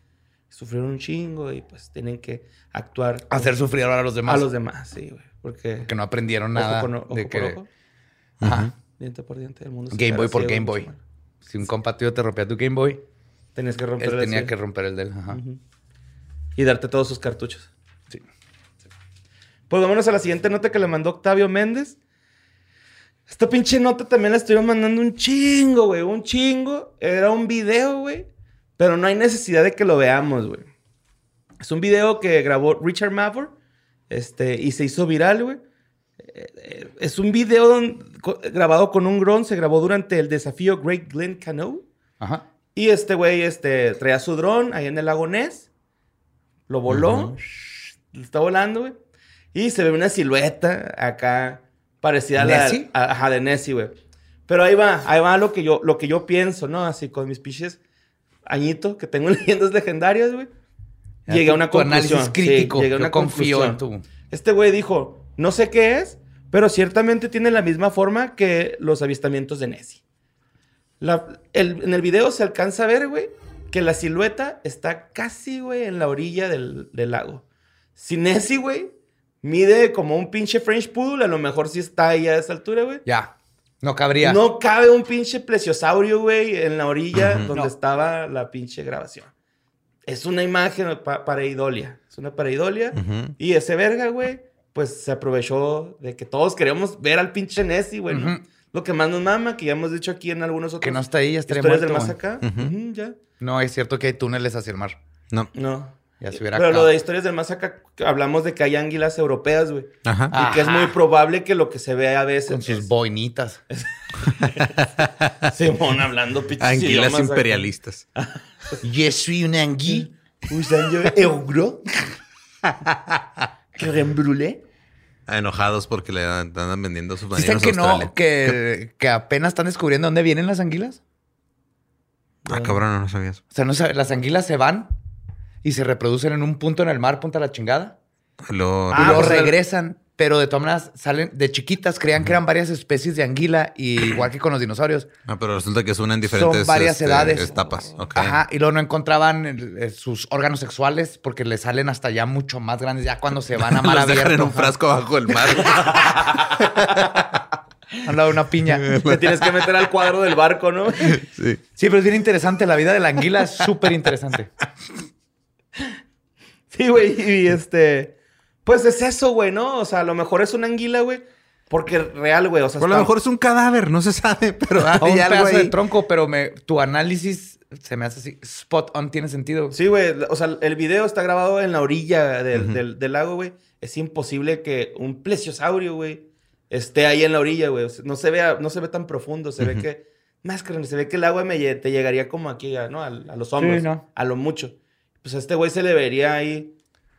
Sufrieron un chingo y pues tienen que actuar Hacer sufrir ahora a los demás. a los demás, sí, güey. Porque Que no aprendieron ojo nada con o- ojo de por que... ojo, Ajá. diente por diente, el mundo Game Boy por Game Boy. Si un compa tuyo te rompía tu Game Boy, Tenías que romper él el tenía que romper el de él. Ajá. Y darte todos sus cartuchos. Sí. Pues vámonos a la siguiente nota que le mandó Octavio Méndez. Esta pinche nota también la estuvieron mandando un chingo, güey. Un chingo. Era un video, güey. Pero no hay necesidad de que lo veamos, güey. Es un video que grabó Richard Mavor. Este, y se hizo viral, güey. Eh, Es un video don- grabado con un dron. Se grabó durante el desafío Great Glen Canoe. Ajá. Y este güey este, traía su dron ahí en el lago Ness. Lo voló. Lo está volando, güey. Y se ve una silueta acá parecida a la a- ajá, de Nessie, güey. Pero ahí va, ahí va lo que yo, lo que yo pienso, ¿no? Así con mis piches añito que tengo en leyendas legendarias, güey. Llegué a una tu conclusión. análisis crítico. Sí, llegué a Yo una confío en conclusión. tu... Este güey dijo, no sé qué es, pero ciertamente tiene la misma forma que los avistamientos de Nessie. La- el- en el video se alcanza a ver, güey, que la silueta está casi, güey, en la orilla del, del lago. Si Nessie, güey, mide como un pinche French Poodle, a lo mejor sí está ahí a esa altura, güey. Ya. No cabría. No cabe un pinche plesiosaurio, güey, en la orilla donde No. estaba la pinche grabación. Es una imagen pa- pareidolia. Es una pareidolia. Ujú. Y ese verga, güey, pues se aprovechó de que todos queríamos ver al pinche Nessie, güey. Lo que más nos mama, que ya hemos dicho aquí en algunos otros Que no está ahí, ya estaría historias del muerto, más acá. Ya. No, es cierto que hay túneles hacia el mar. No. No. Ya se hubiera Pero lo de historias del más acá, hablamos de que hay ánguilas europeas, güey. Ajá. Ah. Y que es muy probable que lo que se ve a veces. Con sus boinitas. Simón hablando pinches Anguilas imperialistas. Je suis un angui. Usando euro. Crème brûlée. Ah, Enojados porque le dan- andan vendiendo sus ¿Dicen que no? Que, que apenas están descubriendo dónde vienen las anguilas. Ah, cabrón, no sabías. O sea, no sabe- las anguilas se van y se reproducen en un punto en el mar, punta la chingada. Lo- Ah, y luego pues, regresan pero de todas maneras salen de chiquitas, creían que eran varias especies de anguila, y igual que con los dinosaurios. Ah, pero resulta que son en diferentes Son varias este, edades. etapas. Ok. Ajá, y luego no encontraban el- eh, sus órganos sexuales porque le salen hasta ya mucho más grandes, ya cuando se van a mar Los dejan abierto. en un frasco bajo el mar. Al lado de una piña. Te tienes que meter al cuadro del barco, ¿no? sí. Sí, pero es bien interesante. La vida de la anguila es súper interesante. Sí, güey. Y este. Pues es eso, güey, ¿no? O sea, a lo mejor es una anguila, güey. Porque real, güey. O sea, O a lo está- mejor es un cadáver, no se sabe, pero un hay algo pedazo de tronco, pero me, tu análisis se me hace así. Spot on tiene sentido. Sí, güey. O sea, el video está grabado en la orilla del, del lago, güey. Es imposible que un plesiosaurio, güey, esté ahí en la orilla, güey. O sea, no se ve, a- no se ve tan profundo. Se ve que, más que se ve que el agua me, te llegaría como aquí, ¿no? A, a los hombros. ¿no? A lo mucho. Pues a este güey se le vería ahí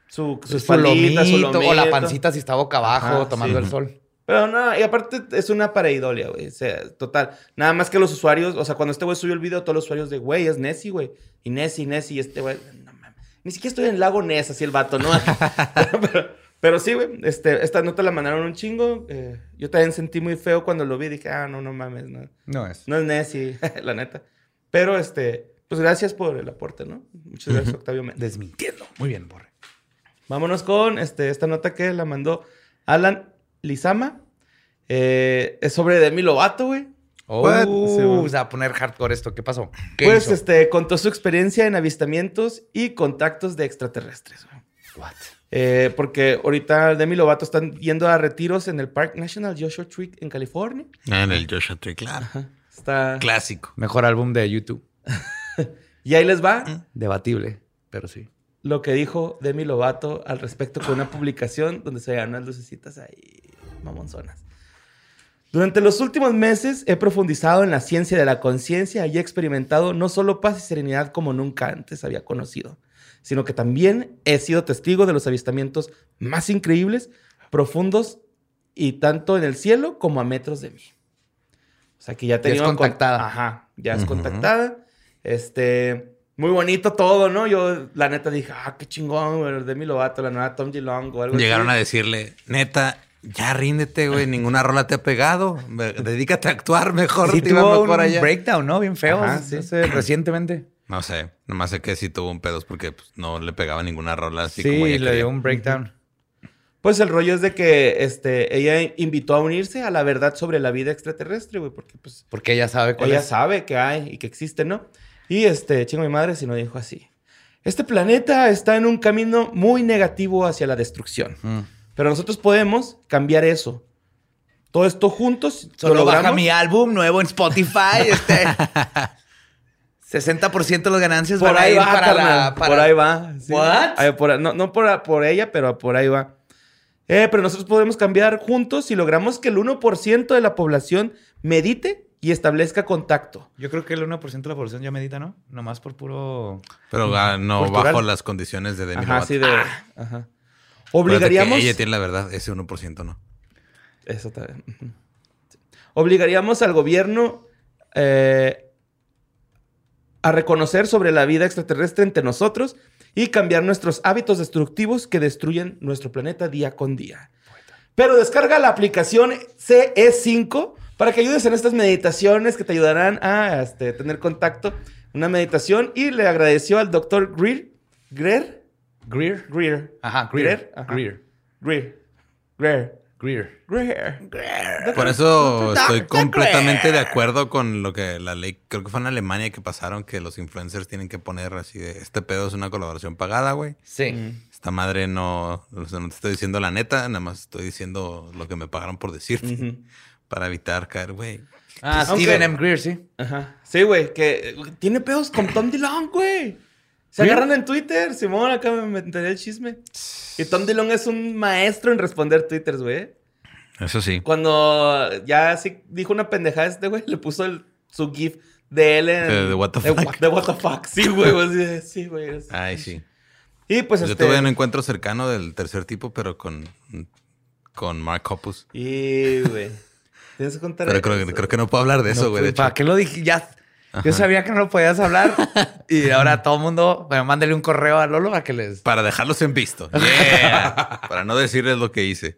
su, su Su espaldita, su lomito, o la pancita si está boca abajo Ajá, tomando sí. el sol. Pero no, y aparte es una pareidolia, güey. O sea, total. Nada más que los usuarios, o sea, cuando este güey subió el video, todos los usuarios de, güey, es Nessie, güey. Y Nessie, Nessie, y este güey, no mames. Ni siquiera estoy en el lago Ness, así el vato, ¿no? pero, pero sí, güey, este, esta nota la mandaron un chingo. eh, yo también sentí muy feo cuando lo vi. Dije, ah, no, no mames, no, No es. no es Nessie, la neta. Pero, este, pues gracias por el aporte, ¿no? Muchas gracias, Octavio Méndez. Desmintiendo. Muy bien, Borre. Vámonos con este, esta nota que la mandó Alan Lizama. Eh, es sobre Demi Lovato, güey. Oh, o sea, a poner hardcore esto. ¿Qué pasó? ¿Qué Pues hizo? este, contó su experiencia en avistamientos y contactos de extraterrestres. What? Eh, porque ahorita Demi Lovato están yendo a retiros en el Park National Joshua Tree en California. Ah, En el Joshua Tree, claro. Está... Clásico. Mejor álbum de YouTube. Y ahí les va Debatible, pero sí. lo que dijo Demi Lovato al respecto con una publicación donde se veían unas lucecitas ahí mamonzonas. Durante los últimos meses he profundizado en la ciencia de la conciencia y he experimentado no solo paz y serenidad como nunca antes había conocido, sino que también he sido testigo de los avistamientos más increíbles, profundos y tanto en el cielo como a metros de mí. O sea que ya tenía contactada. Ajá, ya es Ujú. contactada. Este, muy bonito todo, ¿no? Yo la neta dije, ah, qué chingón, güey, Demi Lovato, la nueva Tom Long o algo Llegaron a decirle, neta, ya ríndete, güey. Ninguna rola te ha pegado. Dedícate a actuar mejor. Sí te iba tuvo mejor un allá. breakdown, ¿no? Bien feo. Ajá, sí. Recientemente. No sé. Nomás sé que sí tuvo un pedos porque pues, no le pegaba ninguna rola así Sí, como ella le quería. dio un breakdown. Pues el rollo es de que este, ella invitó a unirse a la verdad sobre la vida extraterrestre, güey, porque pues Porque ella sabe cuál ella es. sabe que hay y que existe, ¿no? Y este, chingo mi madre si no dijo así. Este planeta está en un camino muy negativo hacia la destrucción. Mm. Pero nosotros podemos cambiar eso. Todo esto juntos. lo Solo baja logramos. mi álbum nuevo en Spotify. Este. 60% de las ganancias Por van a ahí ir va, para la. para- Por ahí va. sí. What? Ay, por- no no por, por ella, pero por ahí va. Eh, pero nosotros podemos cambiar juntos si logramos que el 1% de la población medite y establezca contacto. Yo creo que el 1% de la población ya medita, ¿no? Nomás por puro. Pero ah, no Cultural. bajo las condiciones de Demi Ajá, Lovato. sí de... Ajá. Acuérdate Obligaríamos... que ella tiene la verdad. Ese 1% no. Eso también. Obligaríamos al gobierno eh, a reconocer sobre la vida extraterrestre entre nosotros y cambiar nuestros hábitos destructivos que destruyen nuestro planeta día con día. Pero descarga la aplicación CE5 para que ayudes en estas meditaciones que te ayudarán a este, tener contacto. Una meditación y le agradeció al doctor Greer. Greer. Greer. Greer. Ajá, Greer. Greer. Ajá. Greer. Greer. Greer. Greer. Greer. Por eso estoy completamente de acuerdo con lo que la ley, creo que fue en Alemania que pasaron que los influencers tienen que poner así de este pedo es una colaboración pagada, güey. Sí. Esta madre no, o sea, no te estoy diciendo la neta, nada más estoy diciendo lo que me pagaron por decirte. Para evitar caer, güey. Ah, Aunque- Steven M. Greer, sí. Ajá. Sí, güey, que tiene pedos con Tom DeLonge, güey. Se agarran en Twitter, Simón, acá me enteré el chisme. Y Tom DeLonge es un maestro en responder twitters, güey. Eso sí. Cuando ya sí dijo una pendejada este, güey, le puso el- su gif de él en... De- de what the de fuck. what- de what the fuck. Sí, güey. Sí, güey. Ay, sí. Y pues Yo este... tuve un encuentro cercano del tercer tipo, pero con, con Mark Hoppus. Y, güey. Tienes que contar Pero creo, que- creo que no puedo hablar de eso, güey. ¿Para qué lo dije? Ya. Yo sabía que no lo podías hablar. y ahora todo el mundo. Bueno, mándale un correo a Lolo a que les. Para dejarlos en visto. Yeah. Para no decirles lo que hice.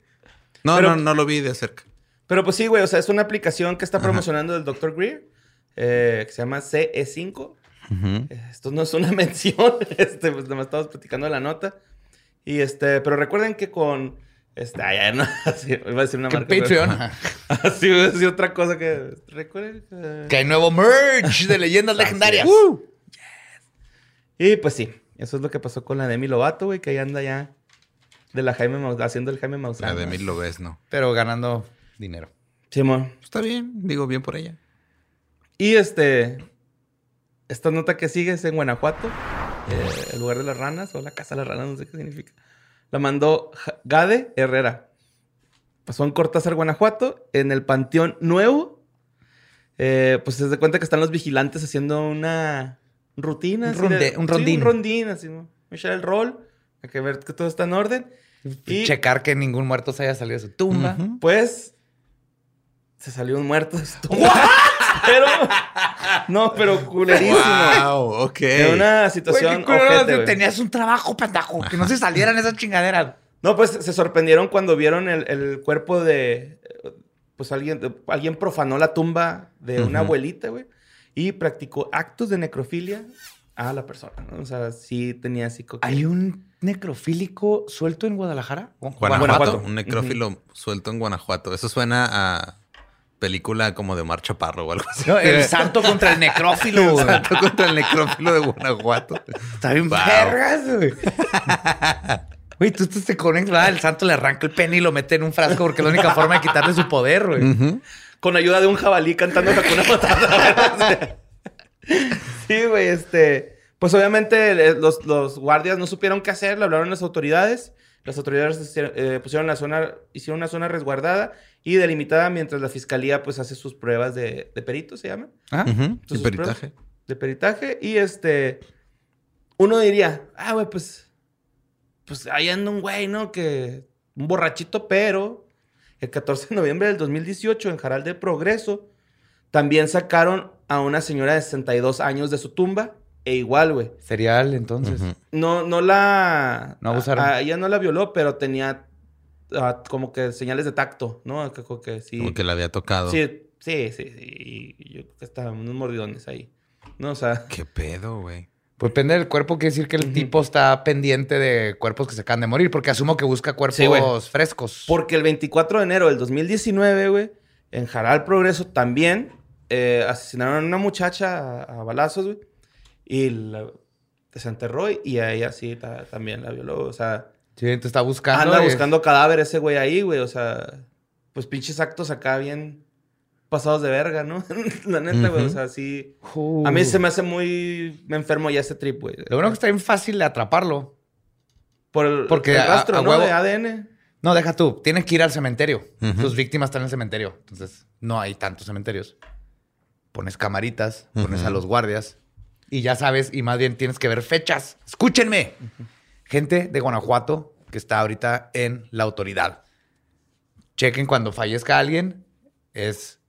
No, Pero- no, no lo vi de cerca. Pero pues sí, güey, o sea, es una aplicación que está promocionando el Dr. Greer, eh, que se llama CE5. Ujú. Esto no es una mención, este, pues nada más estamos platicando de la nota. Y este, pero recuerden que con, este, ay, ay, no, así, iba a decir una marca. pero- Patreon. Así iba a decir otra cosa que, recuerden que... Que hay nuevo merch de leyendas legendarias. Uh. Y pues sí, eso es lo que pasó con la Demi Lovato, güey, que ahí anda ya de la Jaime Maus- haciendo el Jaime Maussan. La de mí lo ves, ¿no? Pero ganando dinero. Simón. Está bien, digo bien por ella. Y este. Esta nota que sigue es en Guanajuato, eh, el lugar de las ranas, o la casa de las ranas, no sé qué significa. La mandó Gade Herrera. Pasó en Cortázar, Guanajuato, en el Panteón Nuevo. Eh, pues se da cuenta que están los vigilantes haciendo una rutina. Un así ronde- de- un sí, rondín. un rondín, así, ¿no? Echar el rol, hay que ver que todo está en orden. Y Checar que ningún muerto se haya salido de su tumba. Pues se salió un muerto de su tumba. Pero, no, pero culerísimo. Wow, ok. En una situación ojete, güey. tenías un trabajo, pendejo. Que no se salieran esas chingaderas. No, pues se sorprendieron cuando vieron el, el cuerpo de... Pues alguien, alguien profanó la tumba de una abuelita, güey. Y practicó actos de necrofilia a la persona, ¿no? O sea, sí tenía así... ¿Hay un necrofílico suelto en Guadalajara? Guanajuato, Guanajuato. un necrófilo suelto en Guanajuato. Eso suena a película como de Mar Chaparro o algo así. No, el santo contra el necrófilo, El santo contra el necrófilo de Guanajuato. Está bien Wow. vergas, güey. Güey, tú, tú te conectas, el santo le arranca el pene y lo mete en un frasco porque es la única forma de quitarle su poder, güey. Ujú. Con ayuda de un jabalí cantando Hakuna Matata. sí, güey, este... Pues obviamente eh, los, los guardias no supieron qué hacer, le hablaron a las autoridades. Las autoridades eh, pusieron la zona, hicieron una zona resguardada y delimitada mientras la fiscalía pues hace sus pruebas de, de perito, se llama. ¿Ah? Entonces, Y peritaje. De peritaje. Y este. Uno diría, ah, güey, pues. Pues ahí anda un güey, ¿no? Que. Un borrachito, pero. El 14 de noviembre del 2018, en Jaral de Progreso, también sacaron a una señora de 62 años de su tumba. E igual, güey. Serial, entonces. No, no la. No abusaron. A, a ella no la violó, pero tenía. Como que señales de tacto, ¿no? Que, como que sí. Como que le había tocado. Sí, sí, sí, sí. Y yo creo que estaban unos mordidones ahí. No, o sea. Qué pedo, güey. Pues depende del cuerpo, quiere decir que el tipo está pendiente de cuerpos que se acaban de morir, porque asumo que busca cuerpos Sí, frescos. Porque el 24 de enero del 2019, güey, en Jaral Progreso también eh, asesinaron a una muchacha a, a balazos, güey. Y la desenterró y a ella sí ta- también la violó. O sea, Sí, entonces está buscando. anda buscando cadáver ese güey ahí, güey. O sea, pues pinches actos acá bien pasados de verga, ¿no? la neta, güey. O sea, sí. Uh. A mí se me hace muy me enfermo ya ese trip, güey. Lo bueno que está bien fácil de atraparlo. Por el, porque el rastro, a ¿no? huevo- De ADN. No, deja tú. Tienes que ir al cementerio. Tus víctimas están en el cementerio. Entonces, no hay tantos cementerios. Pones camaritas, pones a los guardias y ya sabes, y más bien tienes que ver fechas. Escúchenme. Gente de Guanajuato que está ahorita en la autoridad. Chequen cuando fallezca alguien. Es.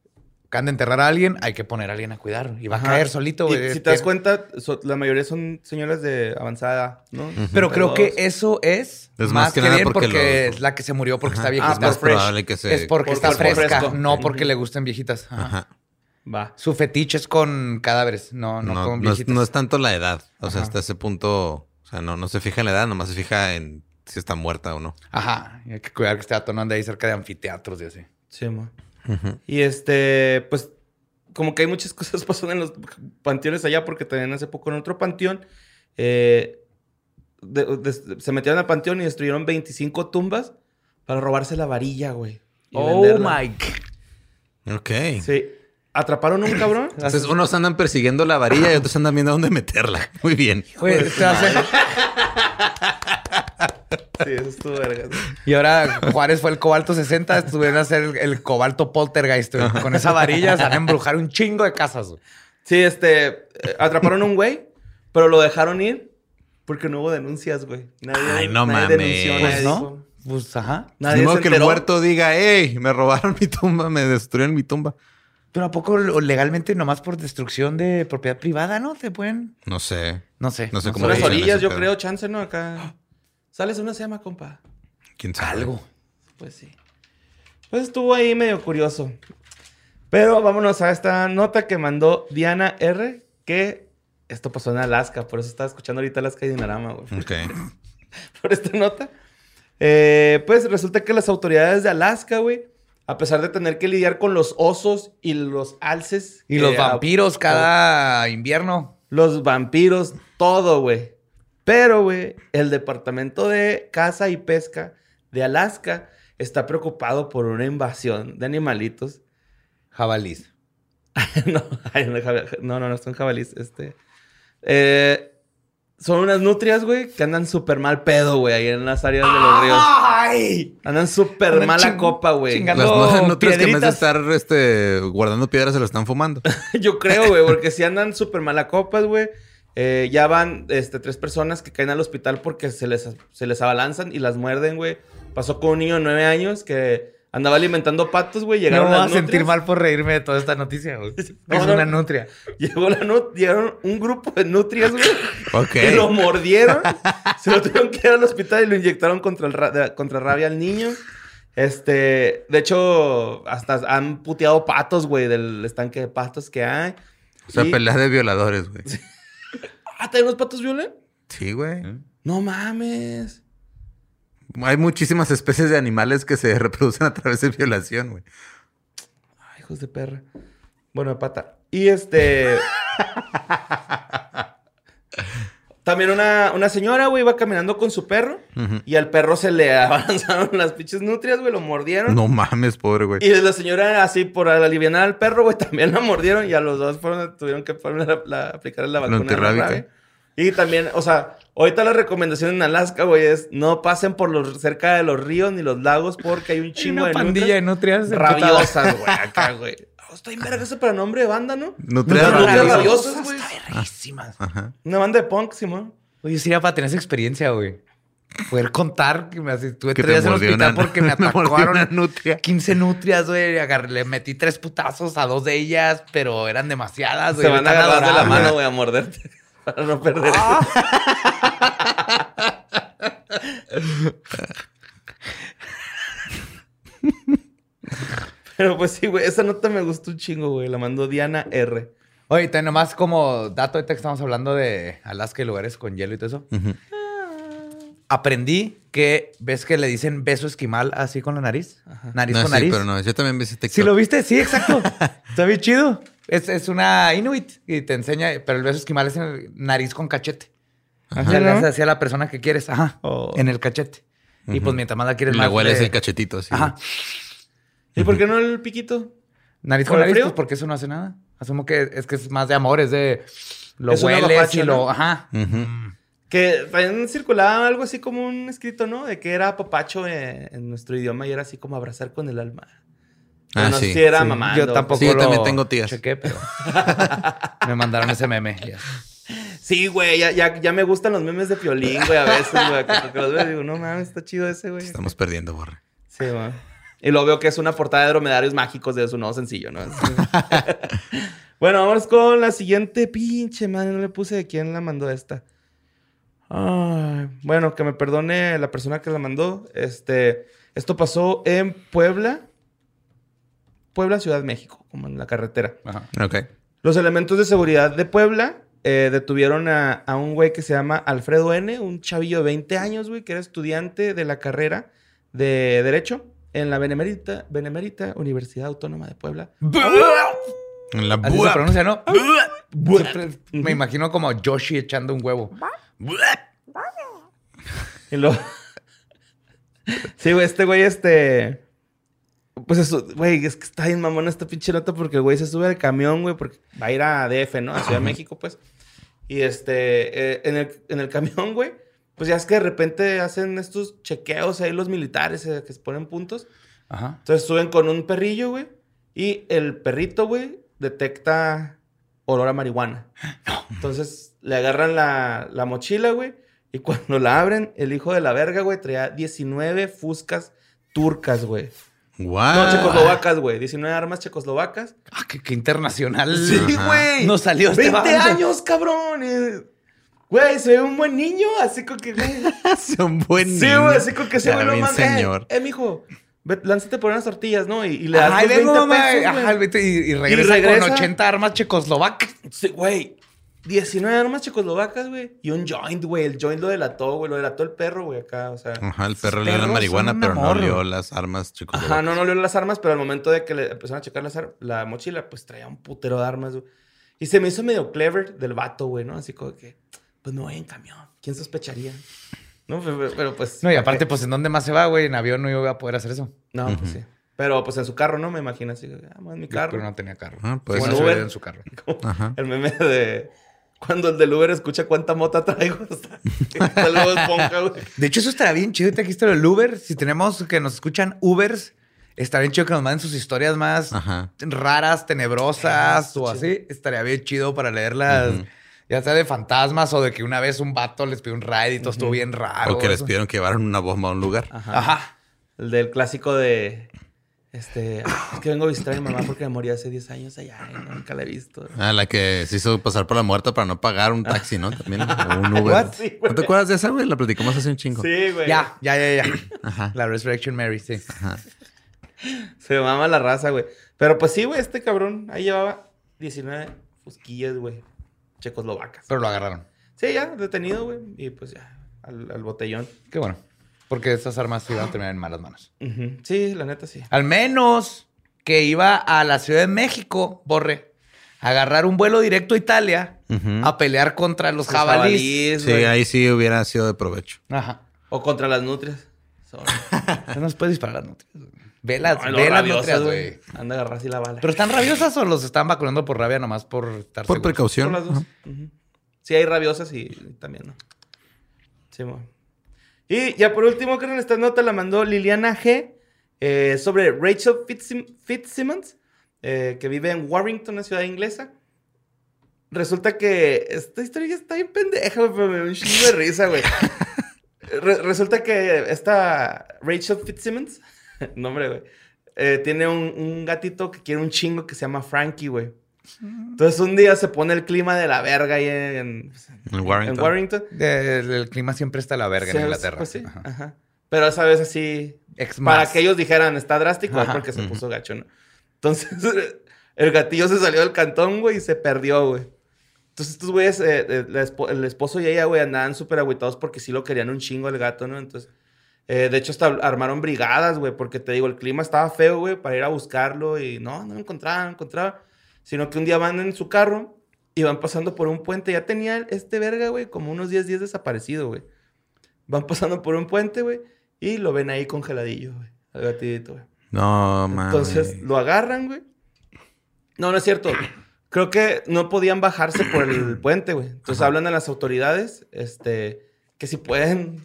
Acaban de enterrar a alguien, hay que poner a alguien a cuidar. Y va a caer solito, Y güey. si te das Es- cuenta, so- la mayoría son señoras de avanzada, ¿no? Pero creo que eso es, Es más, que, que nada bien porque porque, lo- es la que se murió porque está Ah, viejita. Es fresh. probable que se... es porque por está fresca, no porque le gusten viejitas. Ajá. Ajá. Va. Su fetiche es con cadáveres, no, no, No, con no es, viejitas. no es tanto la edad. O sea, Ajá. hasta ese punto... O sea, no, no se fija en la edad, nomás se fija en si está muerta o no. Ajá, y hay que cuidar que esté atonando ahí cerca de anfiteatros y así. Sí, mo. Ujú. Y este, pues, como que hay muchas cosas pasando en los panteones allá, porque también hace poco en otro panteón eh, de- de- se metieron al panteón y destruyeron 25 tumbas para robarse la varilla, güey. y Oh venderla. my God. Ok. Sí. Atraparon a un cabrón. Entonces, unos andan persiguiendo la varilla y otros andan viendo dónde meterla. Muy bien. Güey, te hace- Sí, eso estuvo verga. Y ahora Juárez fue el cobalto 60, estuvieron a hacer el, el cobalto poltergeist. güey. Con esa varilla se van a embrujar un chingo de casas. güey. Sí, este, eh, atraparon a un güey, pero lo dejaron ir porque no hubo denuncias, güey. Nadie, Ay, no nadie mames. denunció, Pues nadie no, dijo- pues ajá. Nadie Ni modo se que el muerto diga, hey, me robaron mi tumba, me destruyeron mi tumba. Pero ¿a poco legalmente nomás por destrucción de propiedad privada, no? ¿Te pueden...? No sé. No sé. No sé cómo Son las orillas, yo pedo. creo, chance, ¿no? Acá. Sales una sema, compa. ¿Quién sabe? Algo. Pues sí. Pues estuvo ahí medio curioso. Pero vámonos a esta nota que mandó Diana R. Que esto pasó en Alaska. Por eso estaba escuchando ahorita Alaska y Dinarama, güey. Ok. por esta nota. Eh, pues resulta que las autoridades de Alaska, güey, a pesar de tener que lidiar con los osos y los alces. Y los vampiros cada invierno. Los vampiros, todo, güey. Pero, güey, el Departamento de Caza y Pesca de Alaska está preocupado por una invasión de animalitos. Jabalís. no, no, no, no, son jabalíes. Este. eh, son unas nutrias, güey, que andan súper mal pedo, güey, ahí en las áreas de los ríos. ¡Ay! Andan súper mala ching- copa, güey. Las nutrias que en vez de piedritas. estar este, guardando piedras se lo están fumando. Yo creo, güey, porque si andan súper mala copas, güey. Eh, ya van este, tres personas que caen al hospital porque se les, se les abalanzan y las muerden, güey. Pasó con un niño de nueve años que andaba alimentando patos, güey. No Llegaron me voy a sentir mal por reírme de toda esta noticia, güey. No, es no. una nutria. Llegó la nut- llegaron un grupo de nutrias, güey. Ok. Que lo mordieron. se lo tuvieron que ir al hospital y lo inyectaron contra, el ra- contra rabia al niño. Este, de hecho, hasta han puteado patos, güey, del estanque de patos que hay. O sea, Y- pelea de violadores, güey. Ah, ¿también los patos violan? Sí, güey. No mames. Hay muchísimas especies de animales que se reproducen a través de violación, güey. Ay, hijos de perra. Bueno, de pata. Y este. También una, una señora, güey, iba caminando con su perro. Y al perro se le avanzaron las pinches nutrias, güey, lo mordieron. No mames, pobre, güey. Y la señora, así por aliviar al perro, güey, también la mordieron. Y a los dos fueron, tuvieron que poner la, la- aplicar la vacuna. la. Y también, o sea, ahorita la recomendación en Alaska, güey, es no pasen por los cerca de los ríos ni los lagos porque hay un Hay chingo una de pandilla de nutrias rabiosas, güey, acá, güey. Oh, está bien verga para nombre de banda, ¿no? Nutrias rabiosas. güey. Está verguísimas. Una banda de punk, Simón. Oye, sería para tener esa experiencia, güey. Poder contar que me así, tuve Que tres días te en el hospital una- porque me atacaron una nutria. 15 nutrias, güey. Le metí tres putazos a dos de ellas, pero eran demasiadas, güey. Se van a agarrar de la mano, güey, a morderte. Para no perder. Pero pues sí, güey, esa nota me gustó un chingo, güey. La mandó Diana R. Oye, te nomás como dato, ahorita que estamos hablando de Alaska y lugares con hielo y todo eso. Ujú. Aprendí que, ¿ves que le dicen beso esquimal así con la nariz? Nariz No, con sí, nariz. pero no. Yo también vi ese TikTok. ¿Sí lo viste? Sí, exacto. Está bien chido. Es, es una Inuit y te enseña, pero el beso esquimal es en el nariz con cachete. O sea, le haces así a la persona que quieres. Ajá. Oh. En el cachete. Y pues mientras más la quieres más. hueles le- el cachetito así. Ajá. ¿Y por qué no el piquito? Nariz ¿Por con el nariz, frío? pues porque eso no hace nada. Asumo que es que es más de amor, es de lo Es hueles y lo. ¿no? Ajá. Ujú. Que también circulaba algo así como un escrito, ¿no? De que era papacho en, en nuestro idioma y era así como abrazar con el alma. Ah, no sé sí. si era Sí, mamando. Yo tampoco Sí, yo lo también tengo tías. chequé, pero me mandaron ese meme. Sí, güey, ya, ya, ya me gustan los memes de Piolín, güey, a veces, güey. que- que los veo y digo, no mames, está chido ese, güey. Estamos perdiendo, borre. Sí, güey. Y luego veo que es una portada de dromedarios mágicos de su nuevo sencillo, ¿no? bueno, vamos con la siguiente pinche madre. No le puse de quién la mandó esta. Ay, bueno, que me perdone la persona que la mandó. Este, esto pasó en Puebla. Puebla, Ciudad de México, como en la carretera. Ajá. Ok. Los elementos de seguridad de Puebla eh, detuvieron a, a un güey que se llama Alfredo N., un chavillo de 20 años, güey, que era estudiante de la carrera de Derecho en la Benemérita, Benemérita Universidad Autónoma de Puebla. En la Así se pronuncia, ¿no? Me imagino como Yoshi echando un huevo. Y luego... sí, güey, este güey, este... Pues eso, güey, es que está bien mamón esta pinche nota porque el güey se sube al camión, güey, porque va a ir a DF, ¿no? A Ciudad de México, pues. Y este, eh, en, el, en el camión, güey, pues ya es que de repente hacen estos chequeos ahí los militares eh, que se ponen puntos. Ajá. Entonces suben con un perrillo, güey, y el perrito, güey, detecta olor a marihuana. Entonces le agarran la, la mochila, güey, y cuando la abren, el hijo de la verga, güey, traía 19 fuscas turcas, güey. What? No, checoslovacas, güey. 19 armas checoslovacas. Ah, qué, qué internacional. Sí, Ajá. güey. Nos salió este 20 vato. años, cabrón. eh. Güey, se ve un buen niño, así con que, güey. Son buen Sí, niño. güey, así con que se ve más. señor. Eh, eh, mijo, lánzate por unas tortillas, ¿no? Y, y le das los vengo, 20 mamá. pesos, güey. Ajá, y, y regresa, regresa. con 80 armas checoslovacas. Sí, güey. 19 armas checoslovacas, güey. Y un joint, güey. El joint lo delató, güey. Lo delató el perro, güey, acá. O sea. Ajá, el perro Los olió la marihuana, pero no amor. olió las armas, chicos. Ajá, no, no le las armas, pero al momento de que le empezaron a checar las la mochila, pues traía un putero de armas, güey. Y se me hizo medio clever del vato, güey, ¿no? Así como que, pues me voy en camión. ¿Quién sospecharía? No, pero, pero, pues. No, y aparte, pues, ¿en dónde más se va, güey? En avión no iba a poder hacer eso. No, pues sí. Pero pues en su carro, ¿no? Me imagino así. Ah, en mi carro. Pero no tenía carro. Ah, pues, Pues en no Uber. su carro. Ajá. El meme de. Cuando el del Uber escucha cuánta mota traigo. Luego esponja, güey. De hecho, eso estará bien chido. Te aquí está el Uber. Si tenemos que nos escuchan Ubers, estaría bien chido que nos manden sus historias más Ajá. raras, tenebrosas o así. Estaría bien chido para leerlas. Ya sea de fantasmas o de que una vez un vato les pidió un ride y todo estuvo bien raro. O que les pidieron que llevaran una bomba a un lugar. Ajá. Ajá. El del clásico de. Este. "Ah, Es que vengo a visitar a mi mamá porque me morí hace 10 años allá y nunca la he visto. Ah, la que se hizo pasar por la muerta para no pagar un taxi, ¿no? También. O un Uber. What? Sí. ¿No te acuerdas de esa, güey? La platicamos hace un chingo. Sí, güey. Ya, ya, ya, ya. Ajá. La Resurrection Mary, sí. Se mama la raza, güey. Pero pues sí, güey, este cabrón ahí llevaba 19 fusquillas, güey. Checoslovacas. Pero lo agarraron. Sí, ya, detenido, güey. Y pues ya, al, al botellón. Qué bueno. Porque estas armas iban a terminar en malas manos. Sí, la neta sí. Al menos que iba a la Ciudad de México, Borre, a agarrar un vuelo directo a Italia a pelear contra los Los jabalíes. jabalíes, Sí, ahí sí hubiera sido de provecho. Ajá. O contra las nutrias. Sorry. No nos puedes disparar las nutrias. Ve las, ve las rabiosas, nutrias, güey. Anda a agarrar así la bala. ¿Pero están rabiosas o los están vacunando por rabia nomás por estar Por seguros? precaución. Las dos. Ujú. Sí, hay rabiosas y también no. Sí, mo. Y ya por último, creo que esta nota la mandó Liliana G. eh, sobre Rachel Fitzsim- Fitzsimmons, eh, que vive en Warrington, una ciudad inglesa. Resulta que esta historia está bien pendeja, pero me un chingo de risa, güey. Re- resulta que esta Rachel Fitzsimmons, nombre, güey, eh, tiene un, un gatito que quiere un chingo que se llama Frankie, güey. Entonces un día se pone el clima de la verga ahí en, En Warrington. en Warrington. El, el clima siempre está a la verga Sí, en Inglaterra. pues sí, Ajá. ajá. Pero esa vez así, Ex para más. que ellos dijeran, está drástico, es porque se puso gacho, ¿no? Entonces, el gatillo se salió del cantón, güey, y se perdió, güey. Entonces, estos güeyes, eh, eh, el esposo y ella, güey, andaban súper agüitados porque sí lo querían un chingo el gato, ¿no? Entonces, eh, de hecho, hasta armaron brigadas, güey, porque te digo, el clima estaba feo, güey, para ir a buscarlo y no, no lo encontraban, no lo encontraban. Sino que un día van en su carro y van pasando por un puente. Ya tenía este verga, güey, como unos 10 días desaparecido, güey. Van pasando por un puente, güey, y lo ven ahí congeladillo, güey, al gatito, güey. No, man. Entonces lo agarran, güey. No, no es cierto. Creo que no podían bajarse por el puente, güey. Entonces hablan a las autoridades, este, que si pueden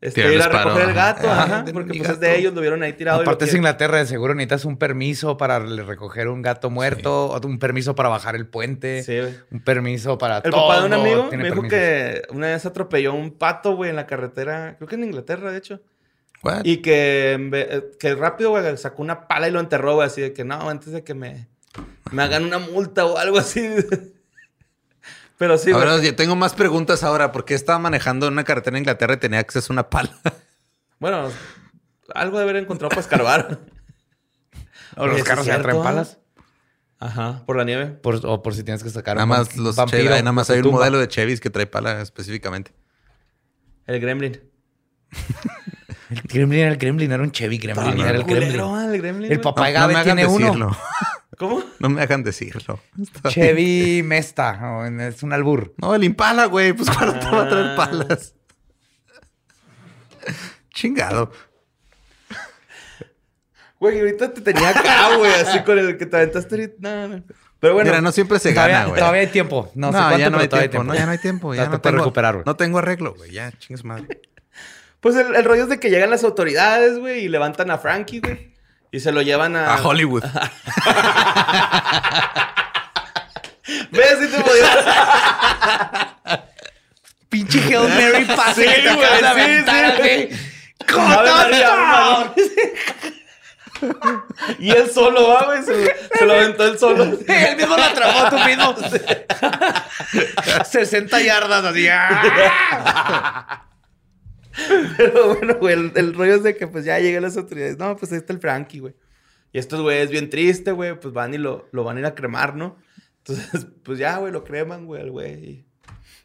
este, ir a recoger el gato, ajá. ajá, porque pues es de ellos, lo vieron ahí tirado. Aparte es Inglaterra, de seguro necesitas un permiso para recoger un gato muerto, un permiso para bajar el puente, Sí, un permiso para El todo. papá de un amigo me dijo permisos. que una vez atropelló un pato, güey, en la carretera, creo que en Inglaterra, de hecho. What? Y que, eh, que rápido, güey, sacó una pala y lo enterró, güey, así de que no, antes de que me, me hagan una multa o algo así. Pero sí, ahora yo tengo más preguntas ahora. ¿Por qué estaba manejando en una carretera en Inglaterra y tenía acceso a una pala? Bueno, algo de haber encontrado para escarbar. O los Oye, ¿sí carros es ya traen cierto? palas. Ajá, por la nieve. Por- o por si tienes que sacar Nada un más los vampiro Chevy, nada más hay un tumba. modelo de Chevys que trae pala específicamente. El gremlin. El Gremlin era el Gremlin, era un Chevy Gremlin, era el Gremlin. El gremlin. El papá de no Gabe hagan tiene uno. ¿Cómo? No me hagan decirlo. Está bien. Chevy Mesta, o es un albur. No, el Impala, güey. Pues claro, te va a traer Ah. palas. Chingado. Güey, ahorita te tenía acá, güey, así con el que te aventaste ahorita. No, no. Pero bueno, Mira, no siempre se gana, güey. todavía hay tiempo. No, No, sé cuánto, ya no hay todavía tiempo. No, ya no hay tiempo. Ya te no puedes tengo, recuperar, güey. No tengo arreglo, güey. Ya, chingues madre. pues el, el rollo es de que llegan las autoridades, güey, y levantan a Frankie, güey. Y se lo llevan a... A Hollywood. ¿Ves? Si te podía... Pinche Hail Mary pase Sí, que te de aventar, güey. Y él solo, va, güey. Se, lo- se lo aventó él solo. Él mismo lo atrapó tú mismo. 60 yardas así. Pero bueno, güey, el, el rollo es de que pues ya llegan las autoridades. No, pues ahí está el Frankie, güey. Y estos güeyes bien tristes, güey, pues van y lo, lo van a ir a cremar, ¿no? Entonces, pues ya, güey, lo creman, güey, al güey.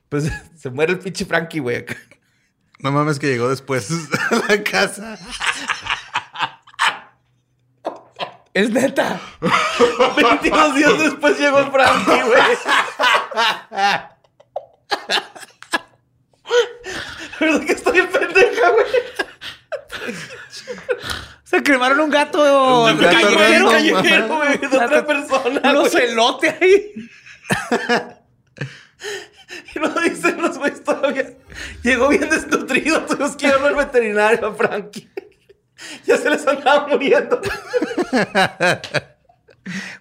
Pues se muere el pinche Frankie, güey. acá. No mames que llegó después a la casa. Es neta. 22 días después llegó el Frankie, güey. ¿Verdad que estoy en pendeja, güey? Se cremaron un gato. Un gato callejero, callejero, güey, de otra persona, Un güey. ocelote ahí. Y no dicen los güeyes todavía. Llegó bien desnutrido, tuvimos que llevarlo al veterinario a Frankie. Ya se les andaba muriendo.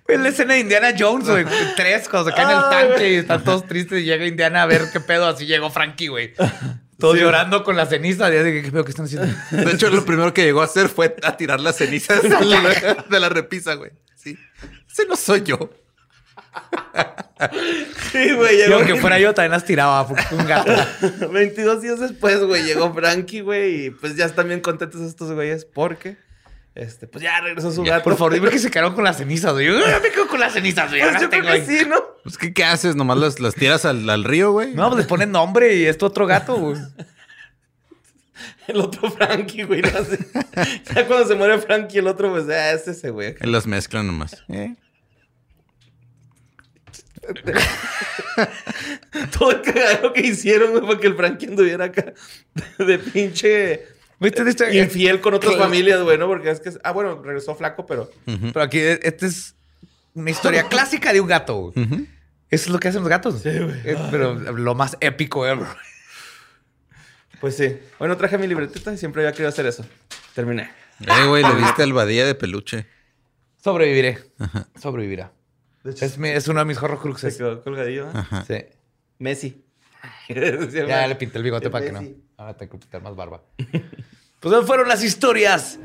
Güey, la escena de Indiana Jones, güey. Tres, se caen en el Ay, tanque y están todos tristes y llega Indiana a ver qué pedo. Así llegó Frankie, güey. Todos llorando con la ceniza. Ya dije, ¿qué pedo que están haciendo? De hecho, lo primero que llegó a hacer fue a tirar las cenizas de la, de la repisa, güey. Sí. Ese no soy yo. Sí, güey, Y llegó. aunque fuera yo, también las tiraba. Un gato. 22 días después, güey, llegó Frankie, güey. Y pues ya están bien contentos estos güeyes porque, este, pues ya regresó su gato. Por favor, dime que se quedaron con las cenizas, güey. Yo ya me quedo con las cenizas, güey. Pues yo creo tengo que ahí. sí, ¿no? Pues, ¿qué, qué haces? Nomás las, las tiras al, al río, güey. No, pues les ponen nombre y esto otro gato, güey. El otro Frankie, güey. no sé. Ya cuando se muere Frankie, el otro, pues, ah, es ese, güey. Y las mezclan nomás. ¿Eh? Todo el cagadero que hicieron, güey, para que el Frankie anduviera acá de pinche ¿Viste este? infiel con otras familias, güey, ¿no? Porque es que, ah, bueno, regresó flaco, pero Pero aquí, esta es una historia clásica de un gato, güey. Ujú. Eso es lo que hacen los gatos. Sí, güey. Pero lo más épico ever. pues sí. Bueno, traje mi libretita y siempre había querido hacer eso. Terminé. Eh, güey, le viste al badía de peluche. Sobreviviré. Sobrevivirá. Es, mi- es uno de mis Se horrocruxes. quedó colgadillo. ¿eh? Ajá. Sí. Messi. Ya le pinté el bigote para que no. Ahora tengo que pintar más barba. Pues esas fueron las historias.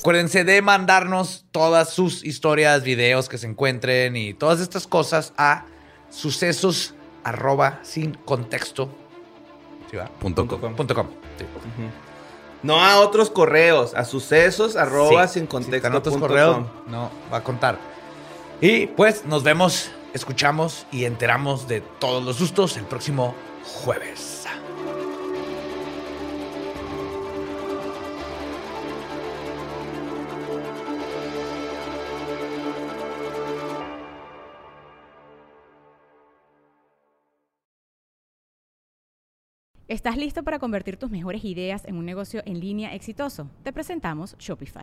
Acuérdense de mandarnos todas sus historias, videos que se encuentren y todas estas cosas a sucesos arroba sin contexto. ¿Sí va? Punto com. Punto com. Sí. No a otros correos, a sucesos arroba Sí. sin Si contexto. otros correos, no va a contar. Y pues nos vemos, escuchamos y enteramos de todos los sustos el próximo jueves. ¿Estás listo para convertir tus mejores ideas en un negocio en línea exitoso? Te presentamos Shopify.